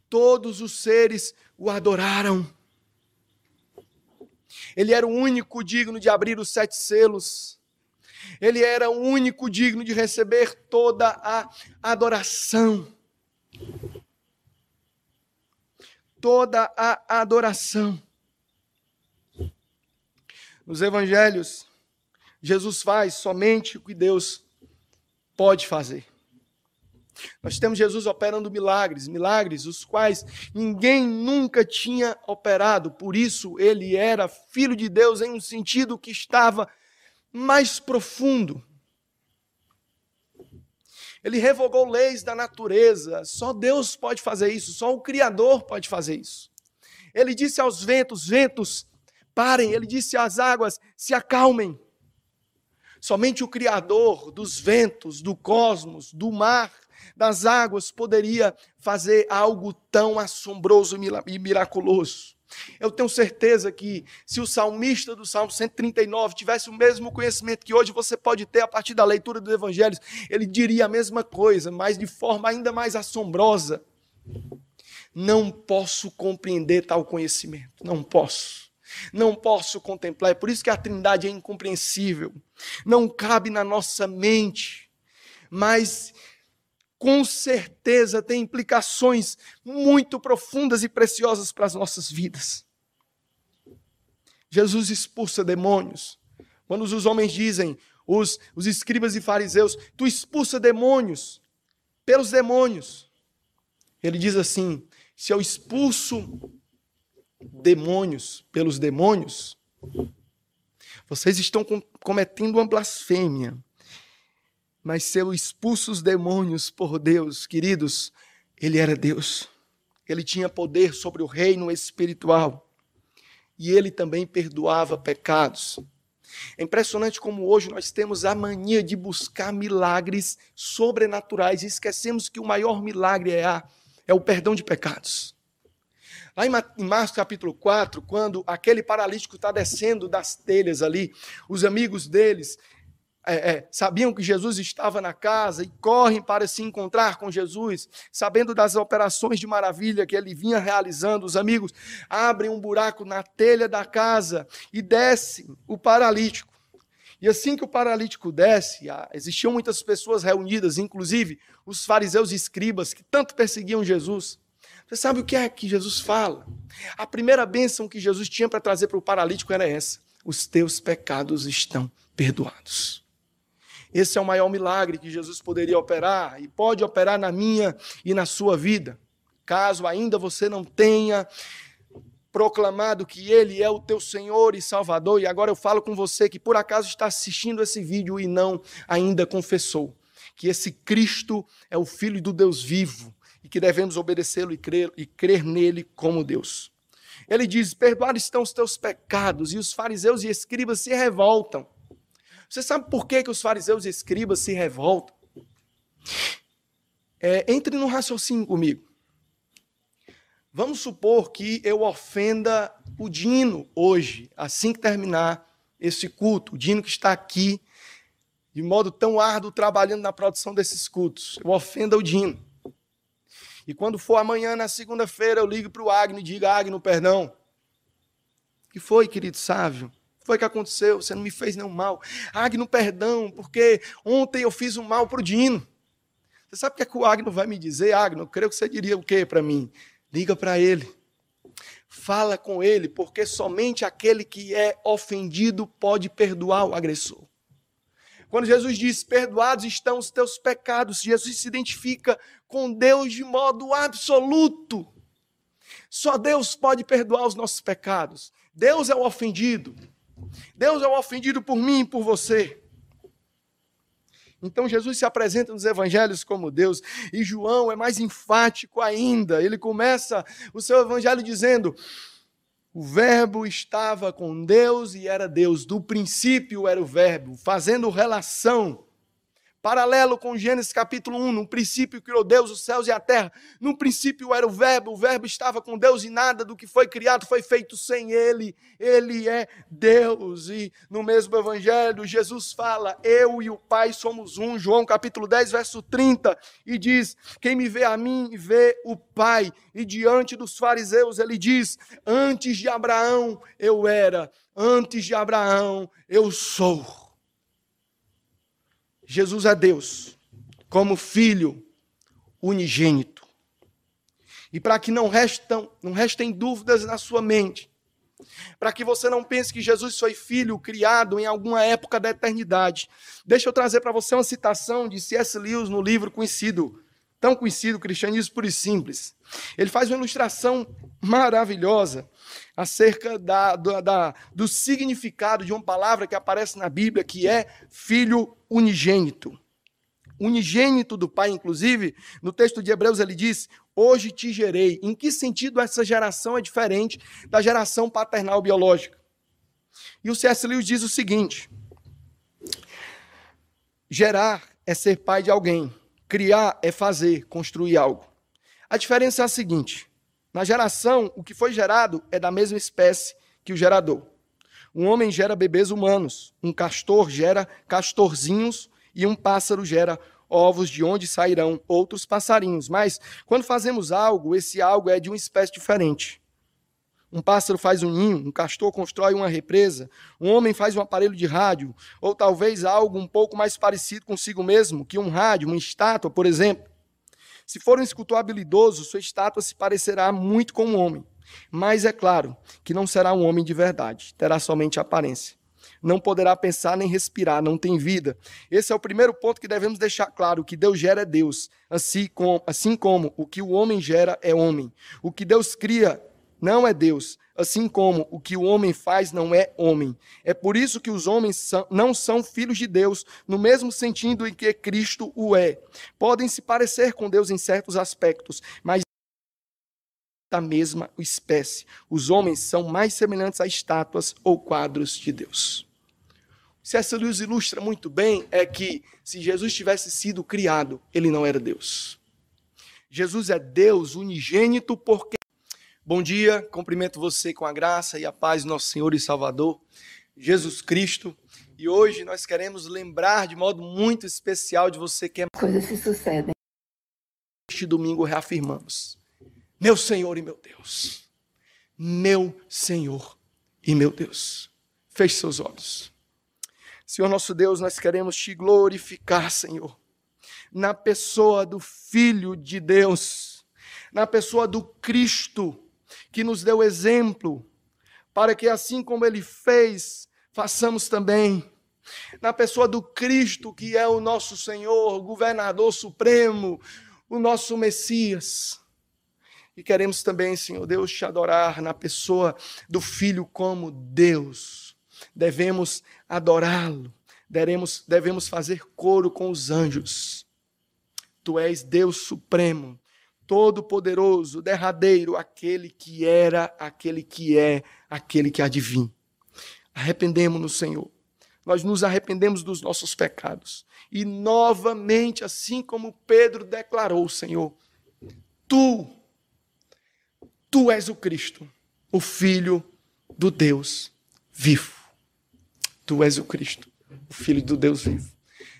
todos os seres o adoraram. Ele era o único digno de abrir os sete selos. Ele era o único digno de receber toda a adoração toda a adoração. Nos evangelhos, Jesus faz somente o que Deus pode fazer. Nós temos Jesus operando milagres, milagres os quais ninguém nunca tinha operado, por isso ele era filho de Deus em um sentido que estava mais profundo. Ele revogou leis da natureza. Só Deus pode fazer isso, só o Criador pode fazer isso. Ele disse aos ventos: ventos, parem. Ele disse às águas: se acalmem. Somente o Criador dos ventos, do cosmos, do mar, das águas poderia fazer algo tão assombroso e miraculoso. Eu tenho certeza que se o salmista do Salmo 139 tivesse o mesmo conhecimento que hoje você pode ter a partir da leitura dos evangelhos, ele diria a mesma coisa, mas de forma ainda mais assombrosa. Não posso compreender tal conhecimento, não posso. Não posso contemplar, é por isso que a Trindade é incompreensível. Não cabe na nossa mente. Mas com certeza tem implicações muito profundas e preciosas para as nossas vidas. Jesus expulsa demônios. Quando os homens dizem, os, os escribas e fariseus: Tu expulsa demônios pelos demônios. Ele diz assim: Se eu expulso demônios pelos demônios, vocês estão cometendo uma blasfêmia. Mas se eu expulso os demônios por Deus, queridos, ele era Deus. Ele tinha poder sobre o reino espiritual. E ele também perdoava pecados. É impressionante como hoje nós temos a mania de buscar milagres sobrenaturais e esquecemos que o maior milagre é, a, é o perdão de pecados. Lá em Marcos capítulo 4, quando aquele paralítico está descendo das telhas ali, os amigos deles é, é, sabiam que Jesus estava na casa e correm para se encontrar com Jesus, sabendo das operações de maravilha que ele vinha realizando. Os amigos abrem um buraco na telha da casa e descem o paralítico. E assim que o paralítico desce, existiam muitas pessoas reunidas, inclusive os fariseus e escribas que tanto perseguiam Jesus. Você sabe o que é que Jesus fala? A primeira bênção que Jesus tinha para trazer para o paralítico era essa: os teus pecados estão perdoados. Esse é o maior milagre que Jesus poderia operar e pode operar na minha e na sua vida. Caso ainda você não tenha proclamado que Ele é o teu Senhor e Salvador, e agora eu falo com você que por acaso está assistindo esse vídeo e não ainda confessou que esse Cristo é o Filho do Deus vivo, e que devemos obedecê-lo e crer, e crer nele como Deus. Ele diz: Perdoados estão os teus pecados, e os fariseus e escribas se revoltam. Você sabe por que, que os fariseus e escribas se revoltam? É, entre no raciocínio comigo. Vamos supor que eu ofenda o Dino hoje, assim que terminar esse culto. O Dino que está aqui de modo tão árduo trabalhando na produção desses cultos. Eu ofenda o Dino. E quando for amanhã, na segunda-feira, eu ligo para o Agno e digo, Agno, perdão. O que foi, querido sábio? Foi que aconteceu? Você não me fez nenhum mal. Agno, perdão, porque ontem eu fiz um mal para o Dino. Você sabe o que, é que o Agno vai me dizer? Agno, eu creio que você diria o quê para mim? Liga para ele. Fala com ele, porque somente aquele que é ofendido pode perdoar o agressor. Quando Jesus diz: Perdoados estão os teus pecados, Jesus se identifica com Deus de modo absoluto. Só Deus pode perdoar os nossos pecados. Deus é o ofendido. Deus é o ofendido por mim e por você. Então Jesus se apresenta nos evangelhos como Deus, e João é mais enfático ainda. Ele começa o seu evangelho dizendo: o Verbo estava com Deus e era Deus. Do princípio era o Verbo, fazendo relação Paralelo com Gênesis capítulo 1, no princípio criou Deus os céus e a terra. No princípio era o Verbo, o Verbo estava com Deus e nada do que foi criado foi feito sem Ele. Ele é Deus. E no mesmo Evangelho, Jesus fala: Eu e o Pai somos um. João capítulo 10, verso 30, e diz: Quem me vê a mim, vê o Pai. E diante dos fariseus, ele diz: Antes de Abraão eu era, antes de Abraão eu sou. Jesus é Deus, como Filho unigênito. E para que não, restam, não restem dúvidas na sua mente, para que você não pense que Jesus foi filho criado em alguma época da eternidade, deixa eu trazer para você uma citação de C.S. Lewis no livro conhecido, tão conhecido, Cristianismo Puro e Simples. Ele faz uma ilustração maravilhosa acerca da, da, do significado de uma palavra que aparece na Bíblia, que é filho unigênito. Unigênito do Pai, inclusive, no texto de Hebreus ele diz: Hoje te gerei. Em que sentido essa geração é diferente da geração paternal biológica? E o C.S. Lewis diz o seguinte: Gerar é ser pai de alguém, criar é fazer, construir algo. A diferença é a seguinte: na geração, o que foi gerado é da mesma espécie que o gerador. Um homem gera bebês humanos, um castor gera castorzinhos e um pássaro gera ovos de onde sairão outros passarinhos. Mas quando fazemos algo, esse algo é de uma espécie diferente. Um pássaro faz um ninho, um castor constrói uma represa, um homem faz um aparelho de rádio, ou talvez algo um pouco mais parecido consigo mesmo, que um rádio, uma estátua, por exemplo. Se for um escultor habilidoso, sua estátua se parecerá muito com um homem. Mas é claro que não será um homem de verdade, terá somente aparência. não poderá pensar nem respirar, não tem vida. Esse é o primeiro ponto que devemos deixar claro: o que Deus gera é Deus, assim como, assim como o que o homem gera é homem. O que Deus cria não é Deus, assim como o que o homem faz não é homem. É por isso que os homens não são filhos de Deus, no mesmo sentido em que Cristo o é. Podem se parecer com Deus em certos aspectos, mas da mesma espécie. Os homens são mais semelhantes a estátuas ou quadros de Deus. C.S. Lewis ilustra muito bem é que se Jesus tivesse sido criado, ele não era Deus. Jesus é Deus unigênito porque Bom dia, cumprimento você com a graça e a paz do nosso Senhor e Salvador, Jesus Cristo. E hoje nós queremos lembrar de modo muito especial de você que é. Coisas se sucedem. Este domingo reafirmamos: Meu Senhor e meu Deus. Meu Senhor e meu Deus. Feche seus olhos. Senhor nosso Deus, nós queremos te glorificar, Senhor, na pessoa do Filho de Deus, na pessoa do Cristo que nos deu exemplo, para que assim como ele fez, façamos também. Na pessoa do Cristo, que é o nosso Senhor, governador supremo, o nosso Messias. E queremos também, Senhor Deus, te adorar na pessoa do Filho como Deus. Devemos adorá-lo, devemos, devemos fazer coro com os anjos. Tu és Deus supremo, todo-poderoso, derradeiro, aquele que era, aquele que é, aquele que há de vir. Arrependemos-nos, Senhor. Nós nos arrependemos dos nossos pecados. E novamente, assim como Pedro declarou, Senhor, tu, tu és o Cristo, o Filho do Deus vivo. Tu és o Cristo, o Filho do Deus vivo.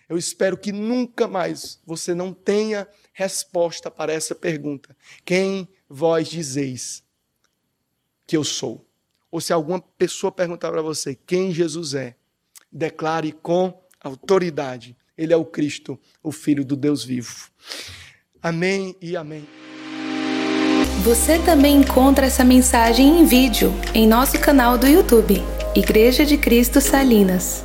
Eu espero que nunca mais você não tenha resposta para essa pergunta. Quem vós dizeis que eu sou? Ou se alguma pessoa perguntar para você quem Jesus é, declare com autoridade: Ele é o Cristo, o Filho do Deus vivo. Amém e amém. Você também encontra essa mensagem em vídeo em nosso canal do YouTube, Igreja de Cristo Salinas.